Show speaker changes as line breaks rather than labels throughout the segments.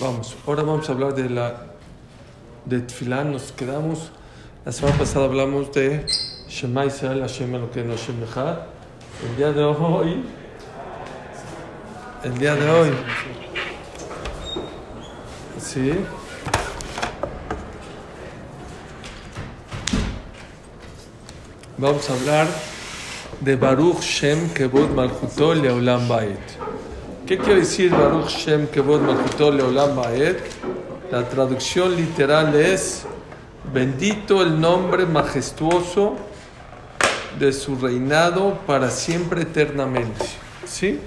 Vamos, ahora vamos a hablar de la de Tfilán. Nos quedamos, la semana pasada hablamos de Shema Israel Hashem no Hashem Echad. El día de hoy, el día de hoy, sí. Vamos a hablar de Baruch Shem Kevod Malchuto Leolam Baet. ¿Qué quiere decir Baruch Shem Kevod Malchuto Leolam Baet? La traducción literal es Bendito el nombre majestuoso de su reinado para siempre eternamente. ¿Sí?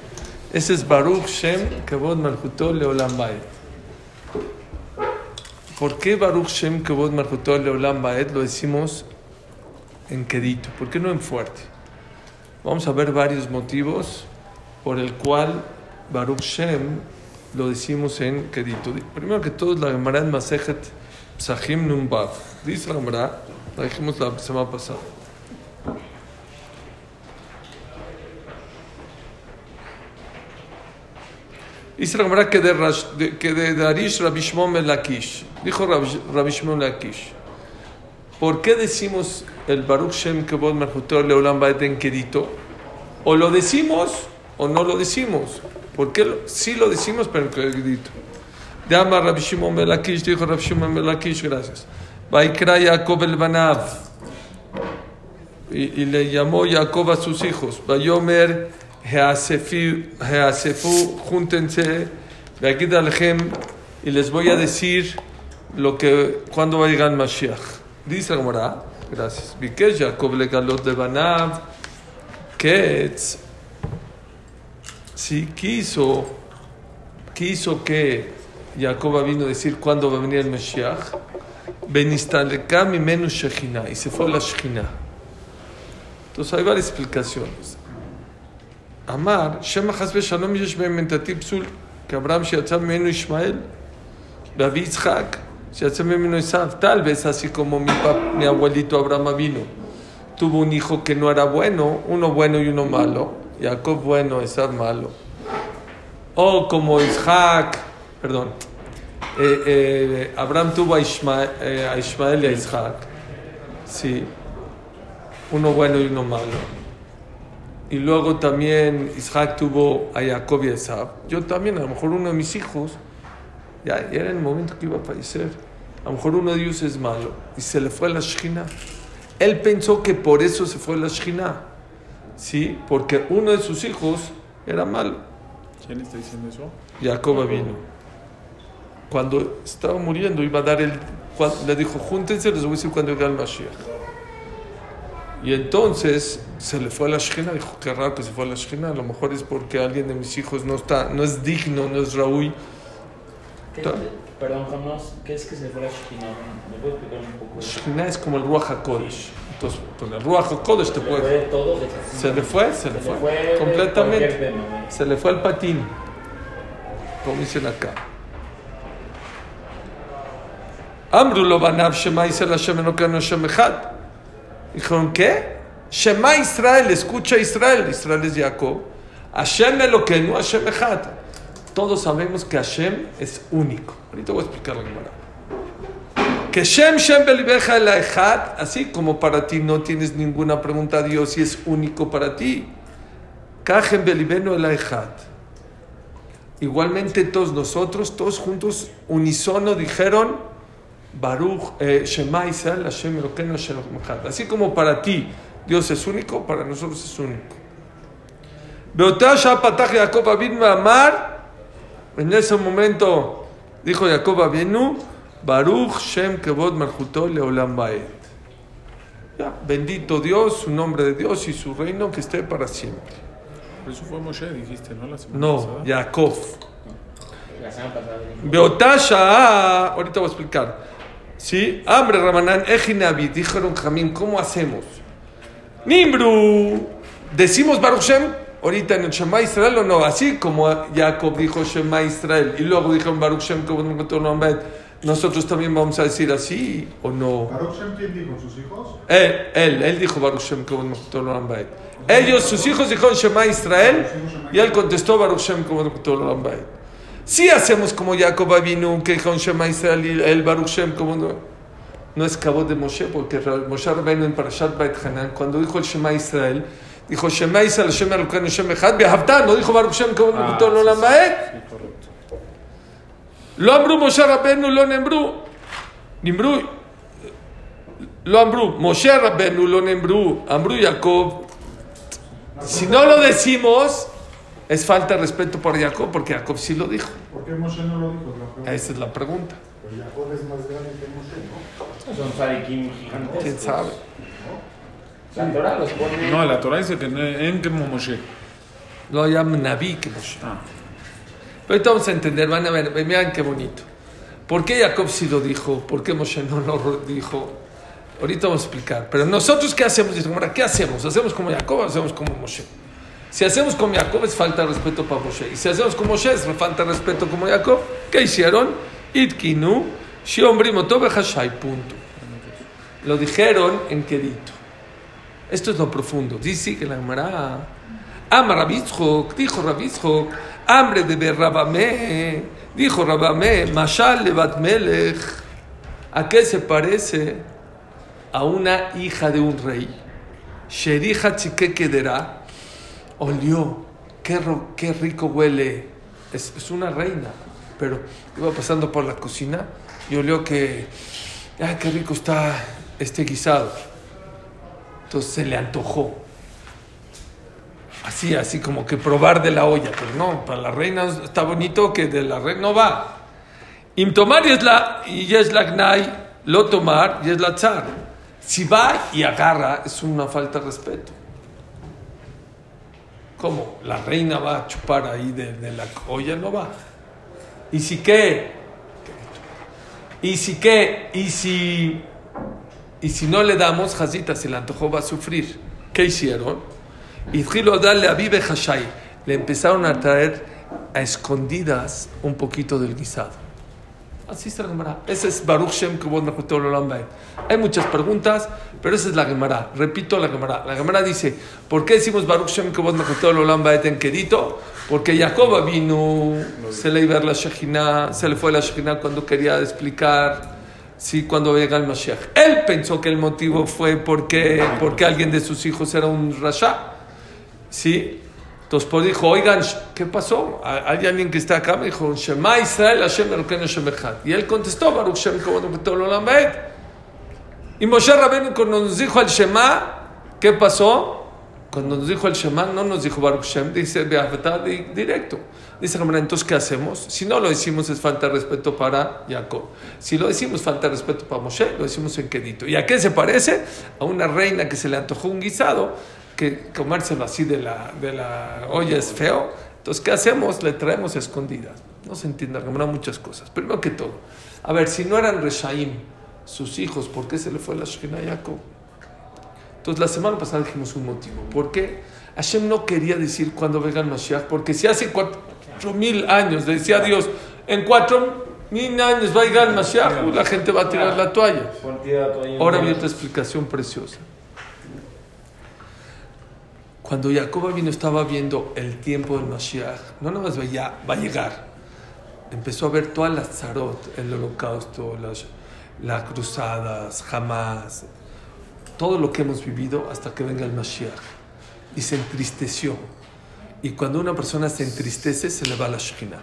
Ese es Baruch Shem Kevod Malchuto Leolam Baet. ¿Por qué Baruch Shem Kevod Malchuto Leolam Baet lo decimos en quedito? ¿Por qué no en fuerte? Vamos a ver varios motivos por el cual Baruch Shem lo decimos en quedito. Primero que todo, la Gemara en Masejet Psachim Numbav. Dice la Gemara, la dijimos la semana pasada. Dice la Gemara que de, de, que de Darish Rabbi Shimon ben Lakish. Dijo Rabbi Shimon ben Lakish. ¿Por qué decimos el Baruch Shem Kevod Merhutor Leolam Baet en quedito? O lo decimos o no lo decimos. ¿Por qué? Lo, sí lo decimos, pero. De Amar Rabbi Shimon ben Lakish, dijo Rabbi Shimon ben Lakish, gracias. Vaikra Jacob el Banav. Y, y le llamó Jacob a sus hijos. Vayomer Heasefu, júntense. Veagid Alhem. Y les voy a decir lo que, cuando va a llegar Mashiach. Dice Gemara, gracias. Bikesh Jacob le galot de Banav. Ketz si quiso, quiso que Jacob vino a decir cuándo va a venir el Mesías, Benistalekam y menos Shekhinah, y se fue la Shekhinah. Entonces hay varias explicaciones. Amar, Shema Hasbe Shalom Yesh Mentati Psul, que Abraham Shiatzah Menu Ishmael, Rabbi Yitzhak, Shiatzah Menu Isaac, tal vez así como mi, mi abuelito Abraham vino, tuvo un hijo que no era bueno, uno bueno y uno malo. Jacob bueno, Esav malo. O como Isaac, perdón, eh, eh, Abraham tuvo a Ismael, eh, a Ismael y a Isaac, sí, uno bueno y uno malo. Y luego también Isaac tuvo a Jacob y a Esab. Yo también, a lo mejor uno de mis hijos, ya era el momento que iba a fallecer. A lo mejor uno de ellos es malo y se le fue a la Shina. Él pensó que por eso se fue a la Shina. ¿Sí? Porque uno de sus hijos era malo.
¿Quién está diciendo eso?
Jacob vino. Cuando estaba muriendo, iba a dar el. Le dijo: Júntense, les voy a decir cuando llegue el Mashiach. Y entonces se le fue a la Shekhinah, dijo, qué raro que se fue a la Shekhinah, a lo mejor es porque alguien de mis hijos no está, no es digno, no es Raúl.
Perdón, Jamás, ¿qué es que se fue a la Shekhinah? ¿Me puedes explicar un poco?
Shekhinah es como el Ruach HaKodesh. Entonces, con el Ruach HaKodesh te
¿Se
puede...
fue todo?
Se le fue, se le
Se
fue,
le fue
completamente.
cualquier tema, ¿no?
Se le fue el patín, como dicen acá. Amru lo banav shema Israel Hashem Elokeinu Hashem Echad. Dijeron, ¿qué? Shema Israel, escucha Israel. Israel es Jacob. Hashem Elokeinu Hashem Echad. Todos sabemos que Hashem es único. Ahorita voy a explicar la Gemara. Que Shem Shem Belibeja el así como para ti no tienes ninguna pregunta a Dios y es único para ti. Kajem Belibeno el. Igualmente todos nosotros, todos juntos, unisono, dijeron Baruch, eh, Shema Israel, Hashem Elokeinu Hashem. Así como para ti Dios es único, para nosotros es único. En ese momento dijo Jacob Abinu, Baruch Shem Kevod Malchuto Leolam Baed. Ya, bendito Dios, su nombre de Dios y su reino que esté para siempre.
Pero eso fue Moshe, dijiste, ¿no? La semana
No,
pasada.
Jacob.
La semana pasada.
Beotá Shah, ahorita voy a explicar. Sí, hambre Ramanán, Ejinabi, dijeron Jamín, ¿cómo hacemos? Nimbru, decimos Baruch Shem, ahorita en el Shema Israel o no, así como Jacob dijo Shema Israel y luego dijeron Baruch Shem, como nosotros también vamos a decir así o no.
¿Baruch Shem quién dijo? ¿Sus hijos?
Él, él, él dijo Baruch Shem, como Ellos, sus hijos dijeron Shema Israel y él contestó Baruch Shem, como Si hacemos como Jacob vino que con Shema Israel y el Baruch Shem, como no, no es cabo de Moshe, porque Moshe Rabbeinu en Parashat Bait Hanan, cuando dijo el Shema Israel, dijo Shema Israel, Shema Elokeinu, Shema Echad, Behavta, no dijo Baruch Shem, como
Ah,
no lo
sí,
lamaet.
sí, correcto.
לא אמרו משה רבנו, לא נאמרו. נאמרו, לא אמרו, משה רבנו לא נאמרו, אמרו Jacob. Si no lo decimos, es falta de respeto por Jacob, porque Jacob sí lo dijo.
¿Por qué Moshe no lo dijo? Es la pregunta.
Esa es la pregunta.
Pero Jacob es más grande que Moshe, ¿no?
Son sarikim gigantes.
¿Quién sabe?
La Torah los pone.
No, la Torah dice que no- en como Moshe.
Lo llaman Naví que Moshe.
Ah,
Pero ahorita vamos a entender, van a ver, vean qué bonito. ¿Por qué Jacob sí lo dijo? ¿Por qué Moshe no lo dijo? Ahorita vamos a explicar. Pero nosotros, ¿qué hacemos? ¿qué hacemos? ¿Hacemos como Jacob o hacemos como Moshe? Si hacemos como Jacob es falta de respeto para Moshe. Y si hacemos como Moshe es falta de respeto como Jacob. ¿Qué hicieron? Itkinu, Hashai, punto. Lo dijeron en Kedito. Esto es lo profundo. Dice que la Gemara. Ama Rabitzhok, dijo Rabitzhok, hambre de Rabamé, dijo Rabamé, Mashal Levat Melech. ¿A qué se parece? A una hija de un rey. Sherija Chique olió, qué, qué rico huele. Es, es una reina, pero iba pasando por la cocina y olió que, ay, qué rico está este guisado. Entonces se le antojó. Así, así como que probar de la olla, pero no, para la reina está bonito que de la reina no va. Im tomar y es la, y es la gnai, lo tomar y es la tzar. Si va y agarra, es una falta de respeto. ¿Cómo? La reina va a chupar ahí de, la olla, no va. ¿Y si qué? ¿Y si qué? ¿Y si, y si no le damos, Jazita, se le antojó, va a sufrir. ¿Qué hicieron? Y darle a Vive Hashai. Le empezaron a traer a escondidas un poquito del guisado. Así es la Gemara. Ese es Baruch Shem. Hay muchas preguntas, pero esa es la Gemara. Repito la Gemara. La Gemara dice, ¿por qué decimos Baruch Shem Baed en Kedito? Porque Jacob vino, se le iba a la Shekhinah, se le fue la Shekhinah cuando quería explicar, sí, cuando llega el Mashiach. Él pensó que el motivo fue porque, porque alguien de sus hijos era un Rasha. ¿Sí? Entonces pues dijo, oigan, ¿qué pasó? Hay alguien que está acá, me dijo, Shema Israel, Hashem Hashem. Y él contestó, Baruch Shem. Y Moshe Rabbeinu cuando nos dijo el Shema, ¿qué pasó? Cuando nos dijo el Shema, no nos dijo Baruch Shem, dice directo. Dice entonces, ¿qué hacemos? Si no lo decimos, es falta de respeto para Jacob. Si lo decimos, falta de respeto para Moshe, lo decimos en Kedito. ¿Y a qué se parece? A una reina que se le antojó un guisado, que comérselo así de la, de la olla es feo. Entonces, ¿qué hacemos? Le traemos escondidas. No se entiende, Gemara, muchas cosas. Primero que todo, a ver, si no eran Reshaim, sus hijos, ¿por qué se le fue la Shekhinah a Jacob? Entonces, la semana pasada dijimos un motivo. ¿Por qué? Hashem no quería decir cuando venga el Mashiach, porque si hace cuatro mil años le decía Dios, en cuatro mil años va a llegar el Mashiach, la gente va a tirar la toalla. Ahora viene otra explicación preciosa. Cuando Jacob vino estaba viendo el tiempo del Mashiach, no nada más veía, va a llegar. Empezó a ver todas las zarot, el holocausto, las, las cruzadas, jamás, todo lo que hemos vivido hasta que venga el Mashiach. Y se entristeció. Y cuando una persona se entristece, se le va la Shekhinah.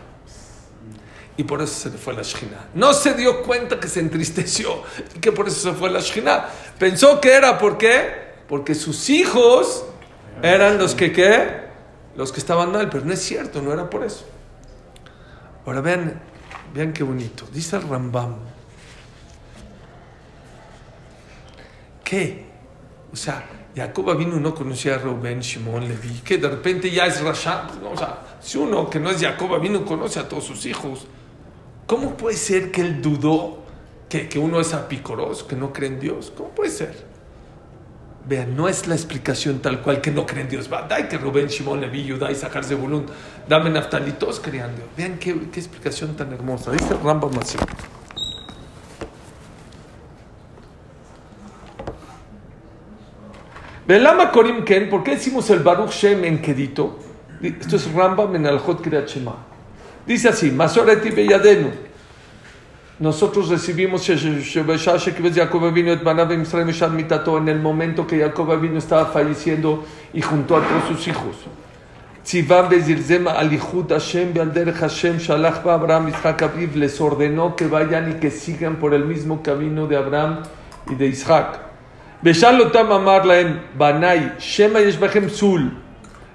Y por eso se le fue la Shekhinah. No se dio cuenta que se entristeció y que por eso se fue la Shekhinah. Pensó que era ¿por qué? Porque sus hijos eran los que qué? Los que estaban mal, pero no es cierto, no era por eso. Ahora vean, vean qué bonito. Dice el Rambam. ¿Qué? O sea, Jacob vino no conocía a Rubén, Shimon, Levi, que de repente ya es Rasha. Pues no, o sea, si uno que no es Jacob vino conoce a todos sus hijos, ¿cómo puede ser que él dudó que, que uno es apicoroso, que no cree en Dios? ¿Cómo puede ser? Vean, no es la explicación tal cual que no creen en Dios. Va, da que Rubén, Shimon, Levi, Judá, Isaacar, Zebulun, dame Naftali, todos creían en Dios. Vean qué, qué explicación tan hermosa. Dice Rambam así. Velama Korim Ken, ¿por qué decimos el Baruch Shem en Kedito? Esto es Rambam en Alhot Shema. Dice así, Masoreti Beyadenu. Nosotros recibimos en el momento que Jacob vino estaba falleciendo y junto a todos sus hijos. Les ordenó que vayan y que sigan por el mismo camino de Abraham y de Isaac.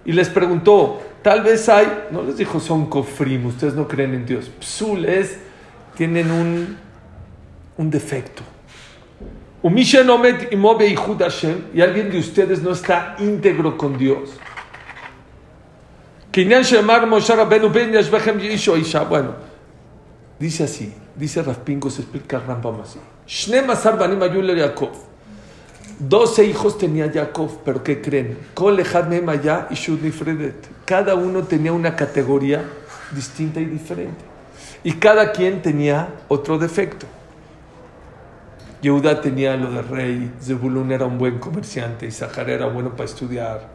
Y les preguntó, tal vez hay, no les dijo son kofrim, ustedes no creen en Dios. Psul es, tienen un, un defecto. Y alguien de ustedes no está íntegro con Dios. Bueno, dice así, dice Raspingo, se explica Rambam así. Doce hijos tenía Jacob, pero ¿qué creen? Cada uno tenía una categoría distinta y diferente. Y cada quien tenía otro defecto. Yehuda tenía lo de rey, Zebulun era un buen comerciante, Isahar era bueno para estudiar.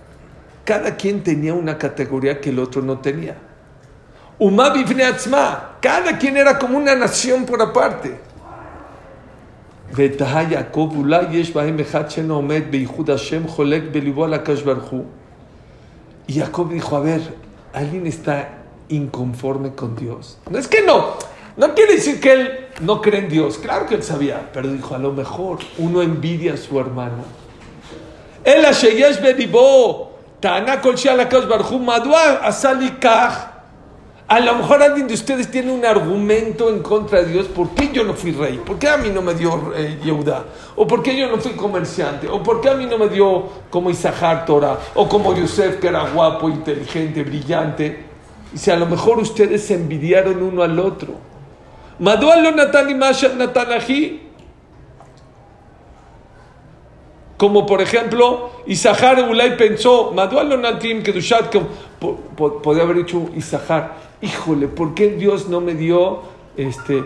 Cada quien tenía una categoría que el otro no tenía. Umab cada quien era como una nación por aparte. Y Jacob dijo, a ver, alguien está inconforme con Dios? No es que no, no quiere decir que él no cree en Dios, claro que él sabía, pero dijo, a lo mejor uno envidia a su hermano. El Asheyesh Bedibo, Tana Kol Shea Lakadosh Baruch Hu, Madua Asali Kach. A lo mejor alguien de ustedes tiene un argumento en contra de Dios. ¿Por qué yo no fui rey? ¿Por qué a mí no me dio eh, Yehuda? ¿O por qué yo no fui comerciante? ¿O por qué a mí no me dio como Isahar Torah? ¿O como Yosef, que era guapo, inteligente, brillante? Y si a lo mejor ustedes se envidiaron uno al otro. Madua lo Natani Mashat Natanahi. Como por ejemplo, Isahar Ulay pensó, Madua lo Natim Kedushat, podría haber dicho Isahar, híjole, ¿por qué Dios no me dio este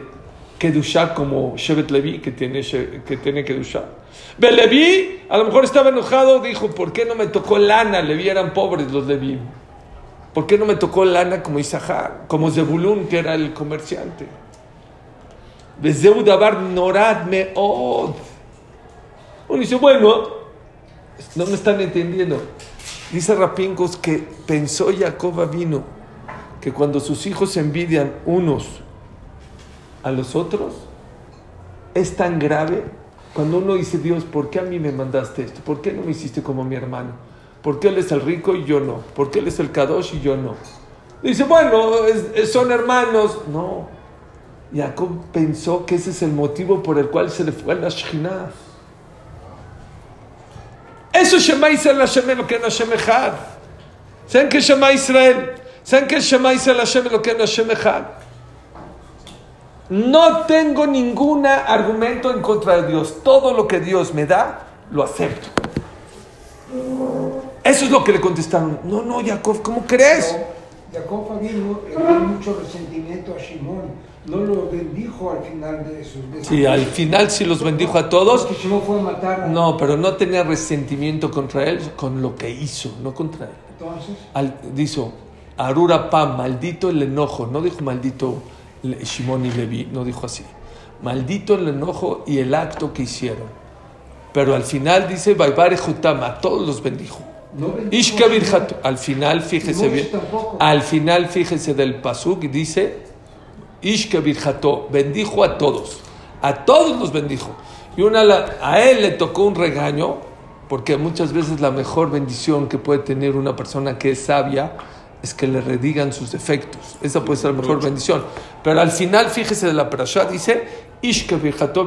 Kedushá como Shevet Levi que tiene, que tiene Kedushá? Levi a lo mejor estaba enojado, dijo, ¿por qué no me tocó lana? Levi eran pobres los Levi. ¿Por qué no me tocó lana como Isahar, como Zebulun, que era el comerciante? Bezeu Dabar Norad Meod. Uno dice, bueno, no me están entendiendo. Dice Rapincos que pensó Jacob vino que cuando sus hijos envidian unos a los otros, es tan grave cuando uno dice, Dios, ¿por qué a mí me mandaste esto? ¿Por qué no me hiciste como mi hermano? ¿Por qué él es el rico y yo no? ¿Por qué él es el Kadosh y yo no? Dice, bueno, son hermanos. No. Jacob pensó que ese es el motivo por el cual se le fue a la Shekhinah. Eso es Shema Israel Hashem lo que no Hashem Echad. ¿Saben qué es Shema Israel? ¿Saben qué es Shema Israel Hashem lo que no Hashem Echad? No tengo ningún argumento en contra de Dios. Todo lo que Dios me da, lo acepto. Eso es lo que le contestaron. No, no, Jacob, ¿cómo crees?
Jacob le dio mucho resentimiento a Shimon. No lo bendijo al final de sus de
Sí, al final sí los bendijo a todos.
Porque Shimon fue a matar a...
No, pero no tenía resentimiento contra él, con lo que hizo, no contra él.
Entonces,
Al, dijo, Arura Pam, maldito el enojo. No dijo maldito Shimon y Levi, no dijo así. Maldito el enojo y el acto que hicieron. Pero al final dice, Baibare Jutam, a todos los bendijo. Al final, fíjese bien, al final, fíjese del Pasuk, dice, Ishka Birjato, bendijo a todos, a todos los bendijo. Y una, a él le tocó un regaño, porque muchas veces la mejor bendición que puede tener una persona que es sabia es que le redigan sus defectos. Esa puede ser la mejor bendición. Pero al final, fíjese de la parashá, dice, Ishka Birjato,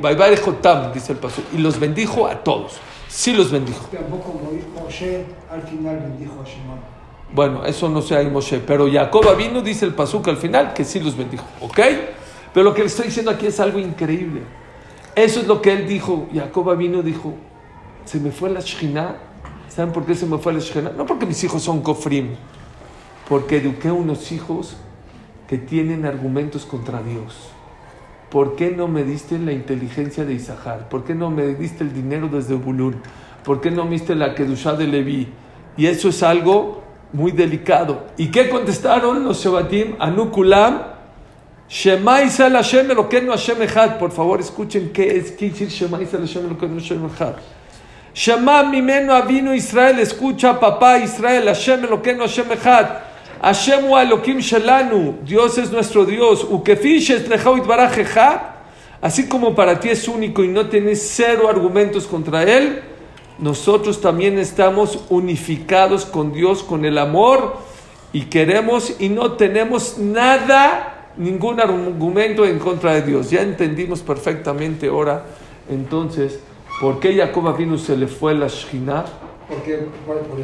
Baibare Jotam, dice el Pasuk, y los bendijo a todos. Sí los bendijo.
Tampoco Mo- Moshe al final bendijo a Shimon.
Bueno, eso no sé ahí Moshe, pero Jacob vino, dice el Pasuk al final, que sí los bendijo, ¿ok? Pero lo que le estoy diciendo aquí es algo increíble. Eso es lo que él dijo. Jacob vino, dijo, se me fue la Shekhinah. ¿Saben por qué se me fue la Shekhinah? No porque mis hijos son kofrim, porque eduqué unos hijos que tienen argumentos contra Dios. ¿Por qué no me diste la inteligencia de Isahar? ¿Por qué no me diste el dinero desde Bulún? ¿Por qué no me diste la Kedushá de Leví? Y eso es algo muy delicado. ¿Y qué contestaron los Shebatim? Anukulam, Shema Israel Hashem Elokeinu Hashem Echad. Por favor, escuchen qué es qué decir Shema Israel Hashem Elokeinu Hashem Echad. Shema mimeno avino Israel, escucha papá Israel, Hashem Elokeinu Hashem Echad. Hashem Elokim shelanu, Dios es nuestro Dios. Así como para ti es único y no tienes cero argumentos contra él, nosotros también estamos unificados con Dios, con el amor y queremos y no tenemos nada, ningún argumento en contra de Dios. Ya entendimos perfectamente ahora, entonces, por qué Jacob vino se le fue la Shekhinah.
Porque por, por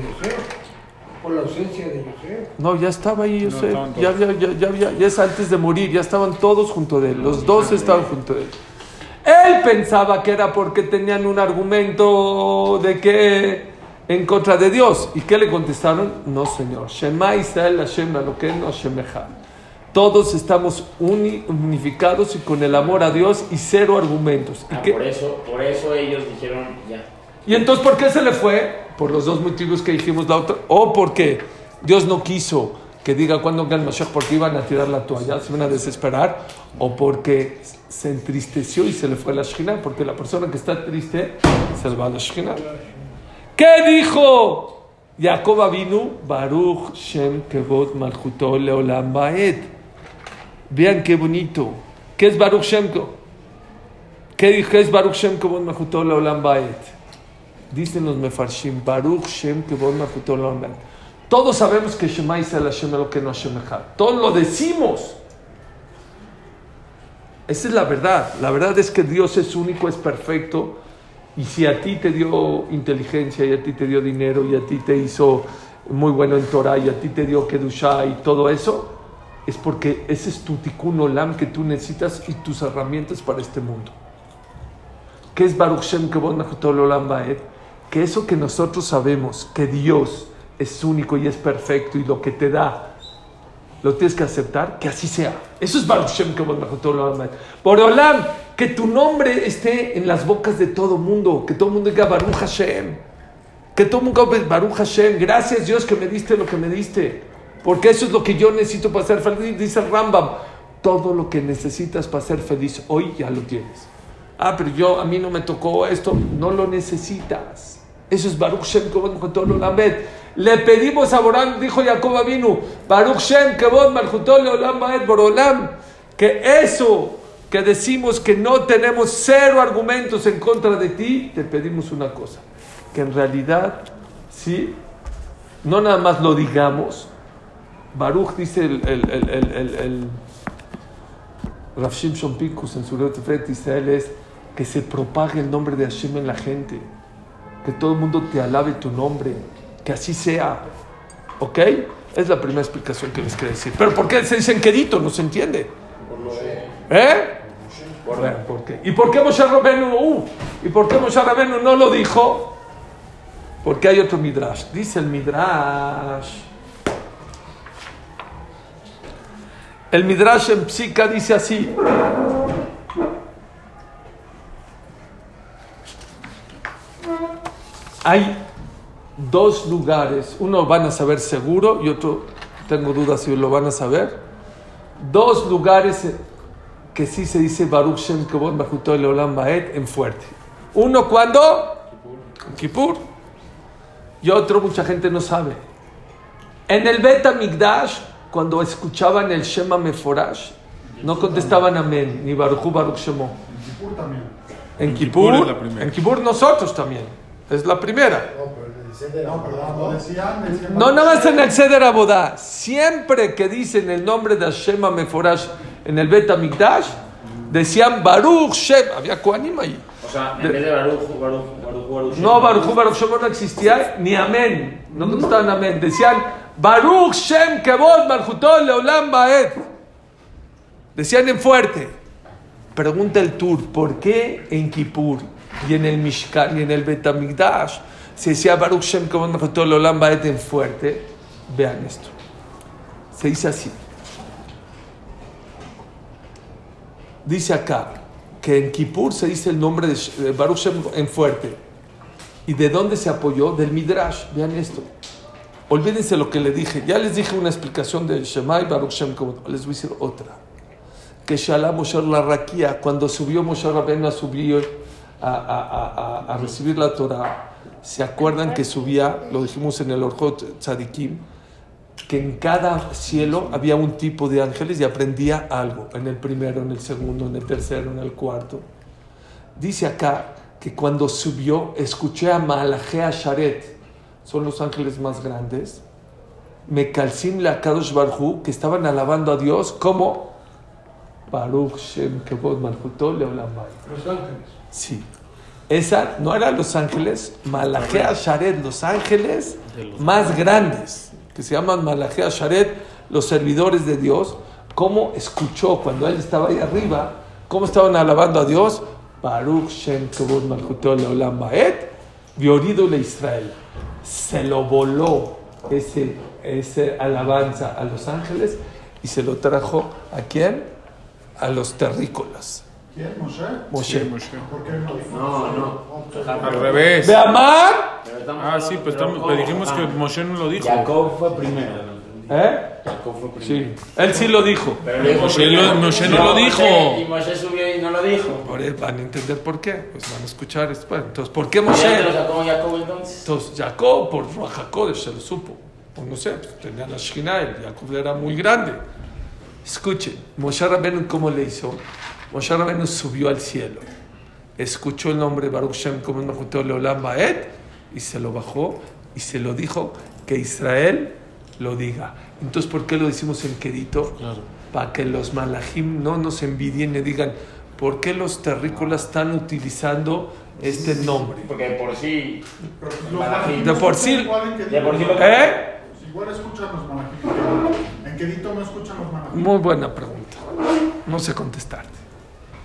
por la ausencia de Yosef.
No, ya estaba ahí
No,
Yosef,
estaban
ya, ya, ya había- ya es antes de morir, ya estaban todos junto de él, los dos estaban junto de él. Él pensaba que era porque tenían un argumento de que en contra de Dios. ¿Y qué le contestaron? No, señor. Shema Israel Hashem Elokeinu Hashem. Todos estamos uni- unificados y con el amor a Dios y cero argumentos. ¿Y
Ah, por, eso, por eso ellos dijeron ya.
Y entonces, ¿por qué se le fue? Por los dos motivos que dijimos la otra. O porque Dios no quiso que diga cuándo venga el Mashiach porque iban a tirar la toalla, se van a desesperar. O porque se entristeció y se le fue la Shekhinah. Porque la persona que está triste se le va la Shekhinah. ¿Qué dijo? Jacob vino Baruch Shem Kevod Malchuto Leolam Baed. Vean qué bonito. ¿Qué es Baruch Shem? ¿Qué es Baruch Shem Kevod Malchuto Leolam Baed? Dicen los mefarshim, Baruch Shem. Todos sabemos que Shema Israel Hashem lo que no Hashem. Todos lo decimos. Esa es la verdad. La verdad es que Dios es único, es perfecto. Y si a ti te dio inteligencia, y a ti te dio dinero, y a ti te hizo muy bueno en Torah, y a ti te dio Kedushá y todo eso, es porque ese es tu tikkun olam que tú necesitas y tus herramientas para este mundo. ¿Qué es Baruch Shem Mechutol Olam Baed? Que eso que nosotros sabemos, que Dios es único y es perfecto y lo que te da, lo tienes que aceptar, que así sea. Eso es Baruch Shem. Por Olam, que tu nombre esté en las bocas de todo mundo, que todo mundo diga Baruch Hashem. Que todo mundo diga Baruch Hashem, gracias Dios que me diste lo que me diste. Porque eso es lo que yo necesito para ser feliz. Dice Rambam, todo lo que necesitas para ser feliz hoy ya lo tienes. Ah, pero yo, a mí no me tocó esto. No lo necesitas. Eso es Baruch Shem Kevod Malchutol Olam Baed. Le pedimos a Borán, dijo Jacob Avinu, Baruch Shem Kevod Malchutol Olam Baed Borolam, que eso que decimos que no tenemos cero argumentos en contra de ti, te pedimos una cosa, que en realidad, sí, no nada más lo digamos, Baruch dice el, el, el, el, el, Rav Shimshon Pincus en su Tiferet Israel es que se propague el nombre de Hashem en la gente, que todo el mundo te alabe tu nombre, que así sea, ¿ok? Es la primera explicación que les quiero decir. Pero ¿por qué se dicen quedito? No se entiende. ¿Eh? ¿por qué? ¿Y por qué Moshe Rabenu? uh, ¿Y por qué Moshe Rabenu no lo dijo? Porque hay otro midrash. Dice el midrash. El midrash en psica dice así. Hay dos lugares, uno van a saber seguro y otro tengo dudas si lo van a saber. Dos lugares que sí se dice Baruch Shem Kevod Bajuto Leolam Baed en fuerte. Uno cuando en Kippur y otro mucha gente no sabe. En el Bet Migdash cuando escuchaban el Shema Meforash no contestaban amén ni Baruchu Baruch Shemo.
Kippur también.
En
En Kippur
Kippur,
la primera.
en Kippur nosotros también. Es la primera.
No,
nada más en el Seder Abodá. Siempre que dicen el nombre de Hashem Meforash en el Bet Migdash, decían Baruch Shem. Había Koanim ahí.
O sea, en vez de Baruch, Baruch, Baruch, Baruch.
No, Baruch Baruch Shem no existía ni amén. No contestaban amén. Decían Baruch Shem Kevod Malchutol Leolam Baed. Decían en fuerte. Pregunta el Tur, ¿por qué en Kippur y en el Mishkan y en el Betamigdash se decía Baruch Shem Kevod Malchutol Leolam Baed en fuerte? Vean esto. Se dice así. Dice acá que en Kippur se dice el nombre de de Baruch Shem en fuerte. ¿Y de dónde se apoyó? Del Midrash. Vean esto. olvídense lo que le dije. Ya les dije una explicación del Shema y Baruch Shem. Les voy a decir otra. Que Shalom Moshe la Raquía, cuando subió Moshe Rabbeinu a subir a, a- a- a- recibir la Torah, ¿se acuerdan que subía, lo dijimos en el Orjot Tzadikim, que en cada cielo había un tipo de ángeles y aprendía algo, en el primero, en el segundo, en el tercero, en el cuarto. Dice acá que cuando subió, escuché a Malachea Sharet, son los ángeles más grandes, Mekalsim la Kadosh Barhu, que estaban alabando a Dios como Baruch Shem Kevod Malchuto Leolam Bay.
Los ángeles.
Sí. Esa no eran los ángeles, Malachea Sharet, los ángeles más grandes, que se llaman Malachea Sharet, los servidores de Dios, cómo escuchó cuando él estaba ahí arriba, cómo estaban alabando a Dios, Baruch Shem Kevod Malchuto Leolam Baet, Viorido le Israel. Se lo voló ese, ese alabanza a los ángeles y se lo trajo a quién? A los terrícolas.
¿Quién? ¿Moshe?
Moshe.
Sí, Moshe.
¿Por qué no dijo?
No, no.
Al revés.
¿De amar?
Pero
Ah, sí, pues
pero
estamos- le dijimos que Moshe no lo dijo.
Jacob fue primero.
¿Eh?
Jacob fue primero.
Sí, él sí lo dijo.
Pero dijo
Moshe lo- Moshe no lo dijo.
Moshe- Y Moshe subió y no lo dijo.
Por él van a entender por qué. Pues van a escuchar después. Entonces, ¿por qué
¿Ya te lo
Moshe?
sacó Jacob entonces?
Entonces, Jacob, por Jacob se lo supo. O no sé, pues, tenía la Shina, Jacob era muy grande. Escuchen, Moshe Rabbeinu, ¿cómo le hizo? Moshe Rabbeinu subió al cielo. Escuchó el nombre Baruch Shem como Mejuteo Leolam Baet y se lo bajó y se lo dijo que Israel lo diga. Entonces, ¿por qué lo decimos en quedito? Para que los malajim no nos envidien y digan, ¿por qué los terrícolas están utilizando este nombre?
Porque de por sí.
De por sí-
de por
¿Eh?
Igual escuchan los malajín. Quedito no escuchan los malajín.
Muy buena pregunta. No sé contestarte.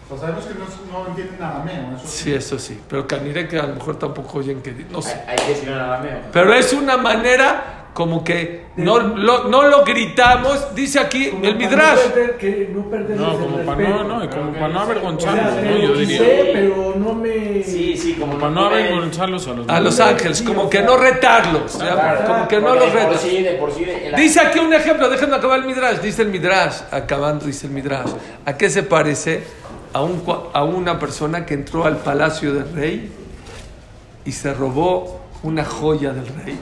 Sea, sabemos que no, es- no entienden arameo. Eso
Sí, eso sí. Pero caniré que a lo mejor tampoco oyen que... No
Hay,
sé.
hay que decirlo en arameo.
Pero es una manera como que no lo, no lo gritamos. Dice aquí
Como
el Midrash.
No, perder, que no perderles
No,
el
como para no, no, como para no
O
avergonzarlos,
sea,
¿no? Yo diría.
pero no me...
Sí, sí, como
Para no avergonzarlos a los
A los ángeles, como que no retarlos. Como que no los retas.
sí, de por sí, de- la-
Dice aquí un ejemplo, déjenme acabar el Midrash. Dice el Midrash, acabando, dice el Midrash. ¿A qué se parece? A, un, a una persona que entró al palacio del rey y se robó una joya del rey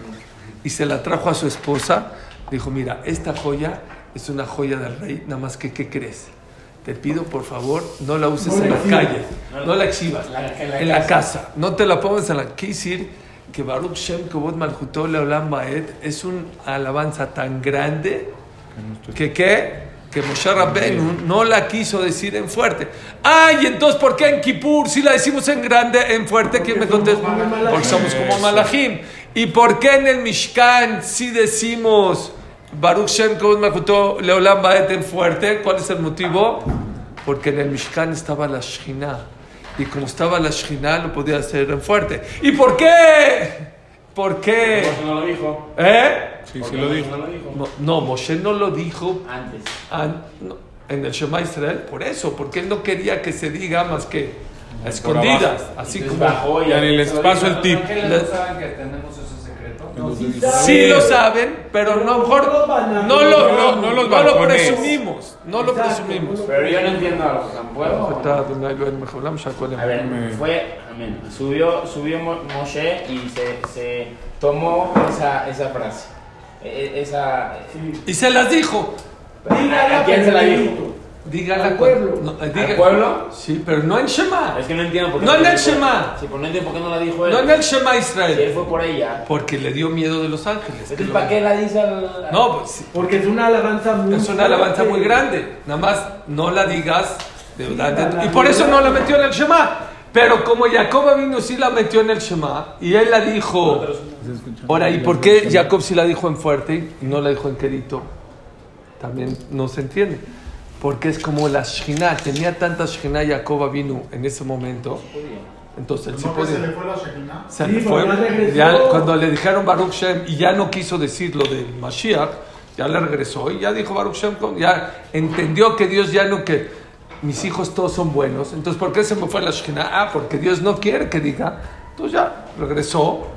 y se la trajo a su esposa. Dijo, mira, esta joya es una joya del rey, nada más que, ¿qué crees? Te pido, por favor, no la uses
No
en la
exhibas.
calle, no la exhibas,
La- en la
en la
casa.
casa, no te la pongas en la... Quiere decir que Baruch Shem Kavod Malchutó Leolam Baed es una alabanza tan grande que ¿qué? que Moshe Rabbeinu no la quiso decir en fuerte. Ay, entonces ¿por qué en Kippur si la decimos en grande, en fuerte? ¿Quién me contesta? Porque somos como. Malachim. ¿Y por qué en el Mishkan si decimos Baruch Shem Kavod Malchutó Leolam Baed en fuerte? ¿Cuál es el motivo? Porque en el Mishkan estaba la Shekhinah. Y como estaba la Shekhinah, lo podía hacer en fuerte. ¿Y por qué? ¿Por qué?
Moshe no lo dijo.
¿Eh?
Sí,
¿Por
sí
qué
lo dijo.
No lo dijo.
No, no, Moshe no lo dijo
Antes.
an- no, en el Shema Israel por eso, porque él no quería que se diga más que a escondidas,
abajo.
así
Entonces
como...
bajó y
Ya ni les paso el tip.
Le-
saben que tenemos ese secreto?
No, sí
Sí,
saben.
Sí lo saben, pero no, mejor
No los van a-
no lo,
No,
no,
no
no lo presumimos, no lo presumimos.
no
Pero yo no entiendo algo. ¿Puedo? A ver, fue, amén. Subió, subió Mo- Moshe y se, se tomó esa, esa frase. E- e- esa,
Y se las dijo,
¿A, a quién se la dijo?
Dígala
Al pueblo.
no, eh,
¿Al
diga-
pueblo?
Sí, pero no en Shema,
Es que no entiendo por qué.
No en el Shema.
Sí, pero no entiendo por qué no la dijo él.
no en el Shema
Si él
Israel,
fue por ella.
porque le dio miedo de los ángeles. que
Entonces,
lo-
¿para qué la dice al.?
No, pues sí.
Porque es una alabanza muy
Es una alabanza
fuerte.
muy grande. Nada más no la digas de verdad. Y por eso no la metió en el Shema. Pero como Jacob vino sí la metió en el Shema y él la dijo. Ahora, ¿y por qué Jacob sí la dijo en fuerte y no la dijo en quedito? También no se entiende. Porque es como la Shekhinah. Tenía tanta Shekhinah Jacob vino en ese momento. Entonces él sí
¿No que se
podía.
le fue la Shekinah?
Se
Sí,
le fue.
ya
cuando le dijeron Baruch Shem y ya no quiso decir lo del Mashiach, ya le regresó y ya dijo Baruch Shem, ya entendió que Dios ya no que mis hijos todos son buenos. Entonces, ¿por qué se me fue la Shekhinah? Ah, porque Dios no quiere que diga Entonces ya regresó.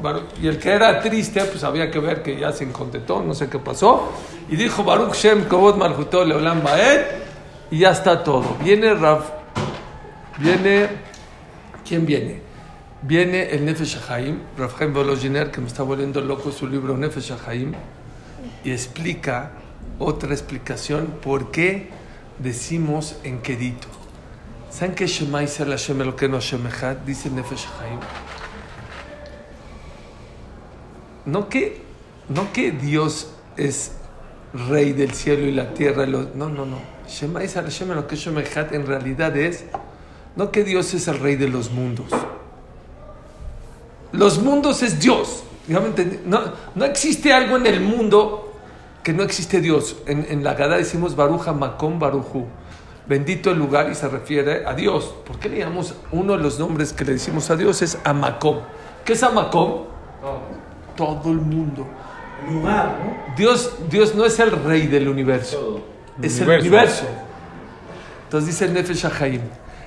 Y el que era triste, pues había que ver que ya se encontetó, no sé qué pasó. Y dijo Baruch Shem Kobot Malhutó Leolam Baed. Y ya está todo. Viene Rav. Viene. ¿Quién viene? Viene el Nefesh Haim, Rav Haim que me está volviendo loco su libro Nefesh Haim. Y explica otra explicación por qué decimos en Kedito. ¿Saben que Shema Israel Hashem Elokeinu Hashem Echad? Dice Nefesh Haim. No que, no que Dios es rey del cielo y la tierra. no, no, no. Shema Hashem Elokeinu Hashem Echad en realidad es no que Dios es el rey de los mundos. Los mundos es Dios. No, no existe algo en el mundo que no existe Dios. En, en la Gada decimos Baruja Makom Baruju bendito el lugar y se refiere a Dios. ¿Por qué le llamamos uno de los nombres que le decimos a Dios es Amacom? ¿Qué es Amacom? Todo el mundo.
Lugar, ¿no?
Dios, Dios no es el rey del universo, es el universo. Entonces dice el Nefesh Haim,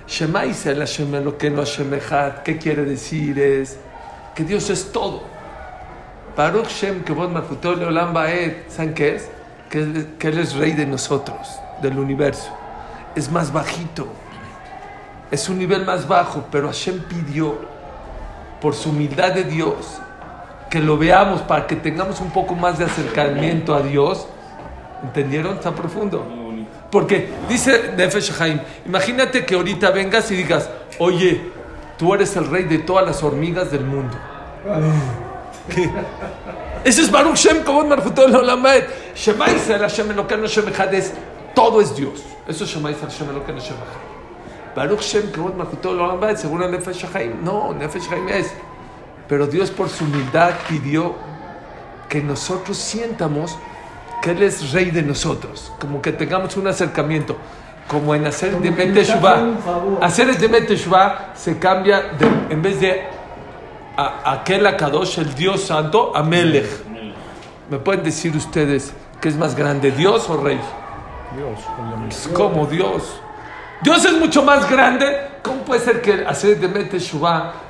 Shema Israel Hashem no Hashem Echad. ¿Qué quiere decir? Es que Dios es todo. Baruch Shem Kevod Malchutol Leolam Baed, ¿saben qué es? Que, que Él es rey de nosotros, del universo es más bajito, es un nivel más bajo, pero Hashem pidió, por su humildad de Dios, que lo veamos para que tengamos un poco más de acercamiento a Dios. ¿Entendieron? Está profundo. Porque dice Nefesh Haim, imagínate que ahorita vengas y digas, oye, tú eres el rey de todas las hormigas del mundo. ¿Qué? Ese es Baruch Shem Kavod Marjutol Olamed. Shema Israel Hashem Elokanu Shem Echad todo es Dios. Eso es Shema Yisrael Shem Elokeinu Shem Baruch Shem Kevod Malchutol Olam Baed, según el Nefesh Haim. No, Nefesh Haim es. Pero Dios por su humildad pidió que nosotros sientamos que Él es rey de nosotros. Como que tengamos un acercamiento. Como en hacer de Meteshuvah. Hacer de Meteshuvah se cambia de, en vez de a, aquel Akadosh, el Dios Santo, a Melech. ¿Me pueden decir ustedes qué es más grande, Dios o rey?
Dios,
Es como Dios. Dios es mucho más grande. ¿Cómo puede ser que hacer de Mete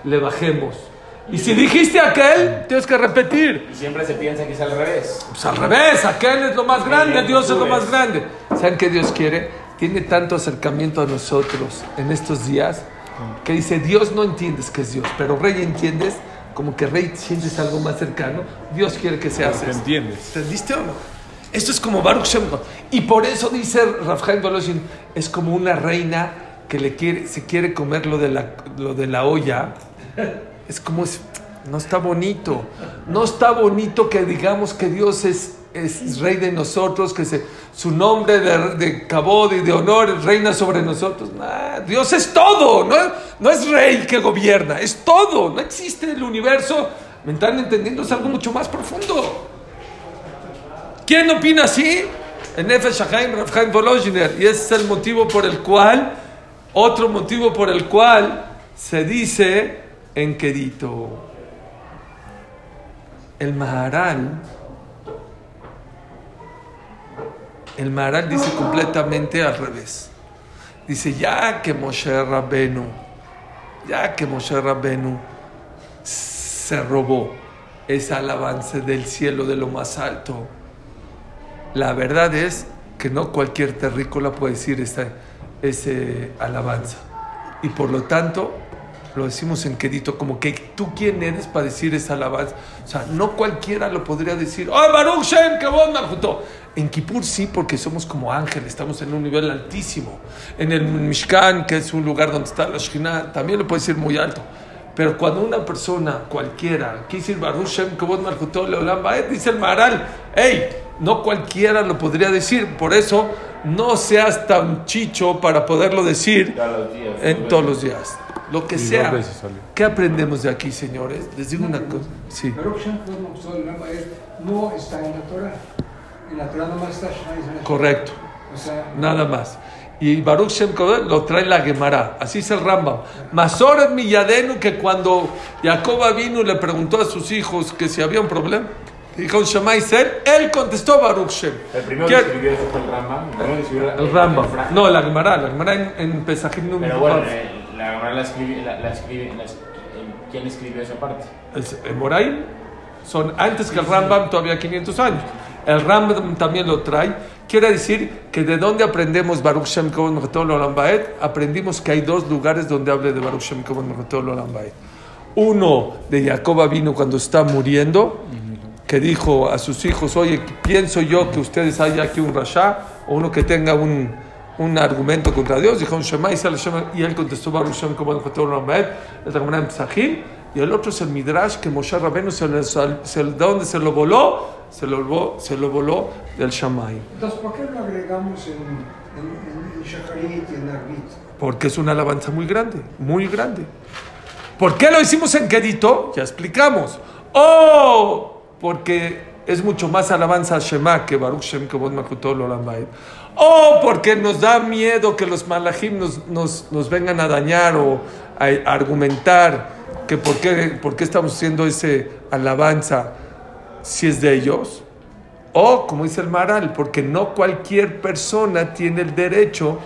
le bajemos? Y si dijiste aquel, tienes que repetir.
Y siempre se piensa que es al revés.
Pues al revés, aquel es lo más grande, Dios es lo más grande. ¿Saben qué Dios quiere? Tiene tanto acercamiento a nosotros en estos días que dice, Dios no entiendes que es Dios, pero Rey entiendes, como que Rey sientes algo más cercano. Dios quiere que seas.
¿Entiendes?
¿Entendiste o no? Esto es como Baruch Shem Y por eso dice Rafhaim Voloshin, es como una reina que le quiere, se quiere comer lo de la, lo de la olla. Es como, no está bonito. No está bonito que digamos que Dios es, es rey de nosotros, que su nombre de, de cabod y de honor reina sobre nosotros. Dios es todo, no, no es rey que gobierna, es todo. No existe el universo. ¿Me están entendiendo? Es algo mucho más profundo. ¿Quién opina así? El Nefesh Haim, Rav. Y ese es el motivo por el cual, otro motivo por el cual se dice en Quedito. El Maharal, el Maharal dice completamente al revés. Dice, ya que Moshe Rabbenu, ya que Moshe Rabbenu se robó esa alabanza del cielo de lo más alto, la verdad es que no cualquier terrícola puede decir esta ese alabanza. Y por lo tanto, lo decimos en quedito, como que tú quién eres para decir esa alabanza. O sea, no cualquiera lo podría decir. ¡Oh, Baruch Shem, que En Kippur sí, porque somos como ángeles, estamos en un nivel altísimo. En el Mishkan, que es un lugar donde está la Shekhinah, también lo puede decir muy alto. Pero cuando una persona cualquiera quiere decir Baruch Shem, Kavod Leolam dice el Maharal, ¡Ey! No cualquiera lo podría decir, por eso no seas tan chicho para poderlo decir en todos los días. Lo que sea. ¿Qué aprendemos de aquí, señores? Les digo una cosa. Sí.
no está en la Torah. En la Torah más está
Correcto. Nada más. Y Baruch Shem lo trae la Gemara. Así es el Rambam. Masoret Milladenu, que cuando Jacob vino le preguntó a sus hijos que si había un problema, dijo Shema Ser, él contestó Baruch Shem.
El primero que escribió eso fue el Rambam.
El Rambam. No, la Gemara, la Gemara en, en Pesajim
Pero bueno, eh, la Gemara la escribe, la, la escribe, quién escribió esa parte.
El Moraim son antes que el Rambam, todavía 500 años. El Rambam también lo trae. Quiere decir que de dónde aprendemos Baruch Shem Kavod Olam Baed, aprendimos que hay dos lugares donde habla de Baruch Shem Kavod Olam Baed. Uno de Jacob vino cuando está muriendo, que dijo a sus hijos, oye, pienso yo que ustedes haya aquí un rasha, o uno que tenga un, un argumento contra Dios, dijo Shema Israel, Shema, y él contestó Baruch Shem Baed, es la Gemara en Pesachim, y el otro es el Midrash que Moshe Rabenu se, lo- se, ¿de dónde se lo voló? Se lo voló, se lo voló del Shammai.
Entonces, ¿por qué lo agregamos en, en, en Shacharit y en Arbit?
Porque es una alabanza muy grande, muy grande. ¿Por qué lo hicimos en Kedito? Ya explicamos. ¡Oh! Porque es mucho más alabanza a Shema que Baruch Shem Kavod Malchutol Olam Baed. ¡Oh! Porque nos da miedo que los malachim nos, nos, nos vengan a dañar o a, a argumentar que por qué, estamos haciendo ese alabanza si es de ellos. O, como dice el Maral, porque no cualquier persona tiene el derecho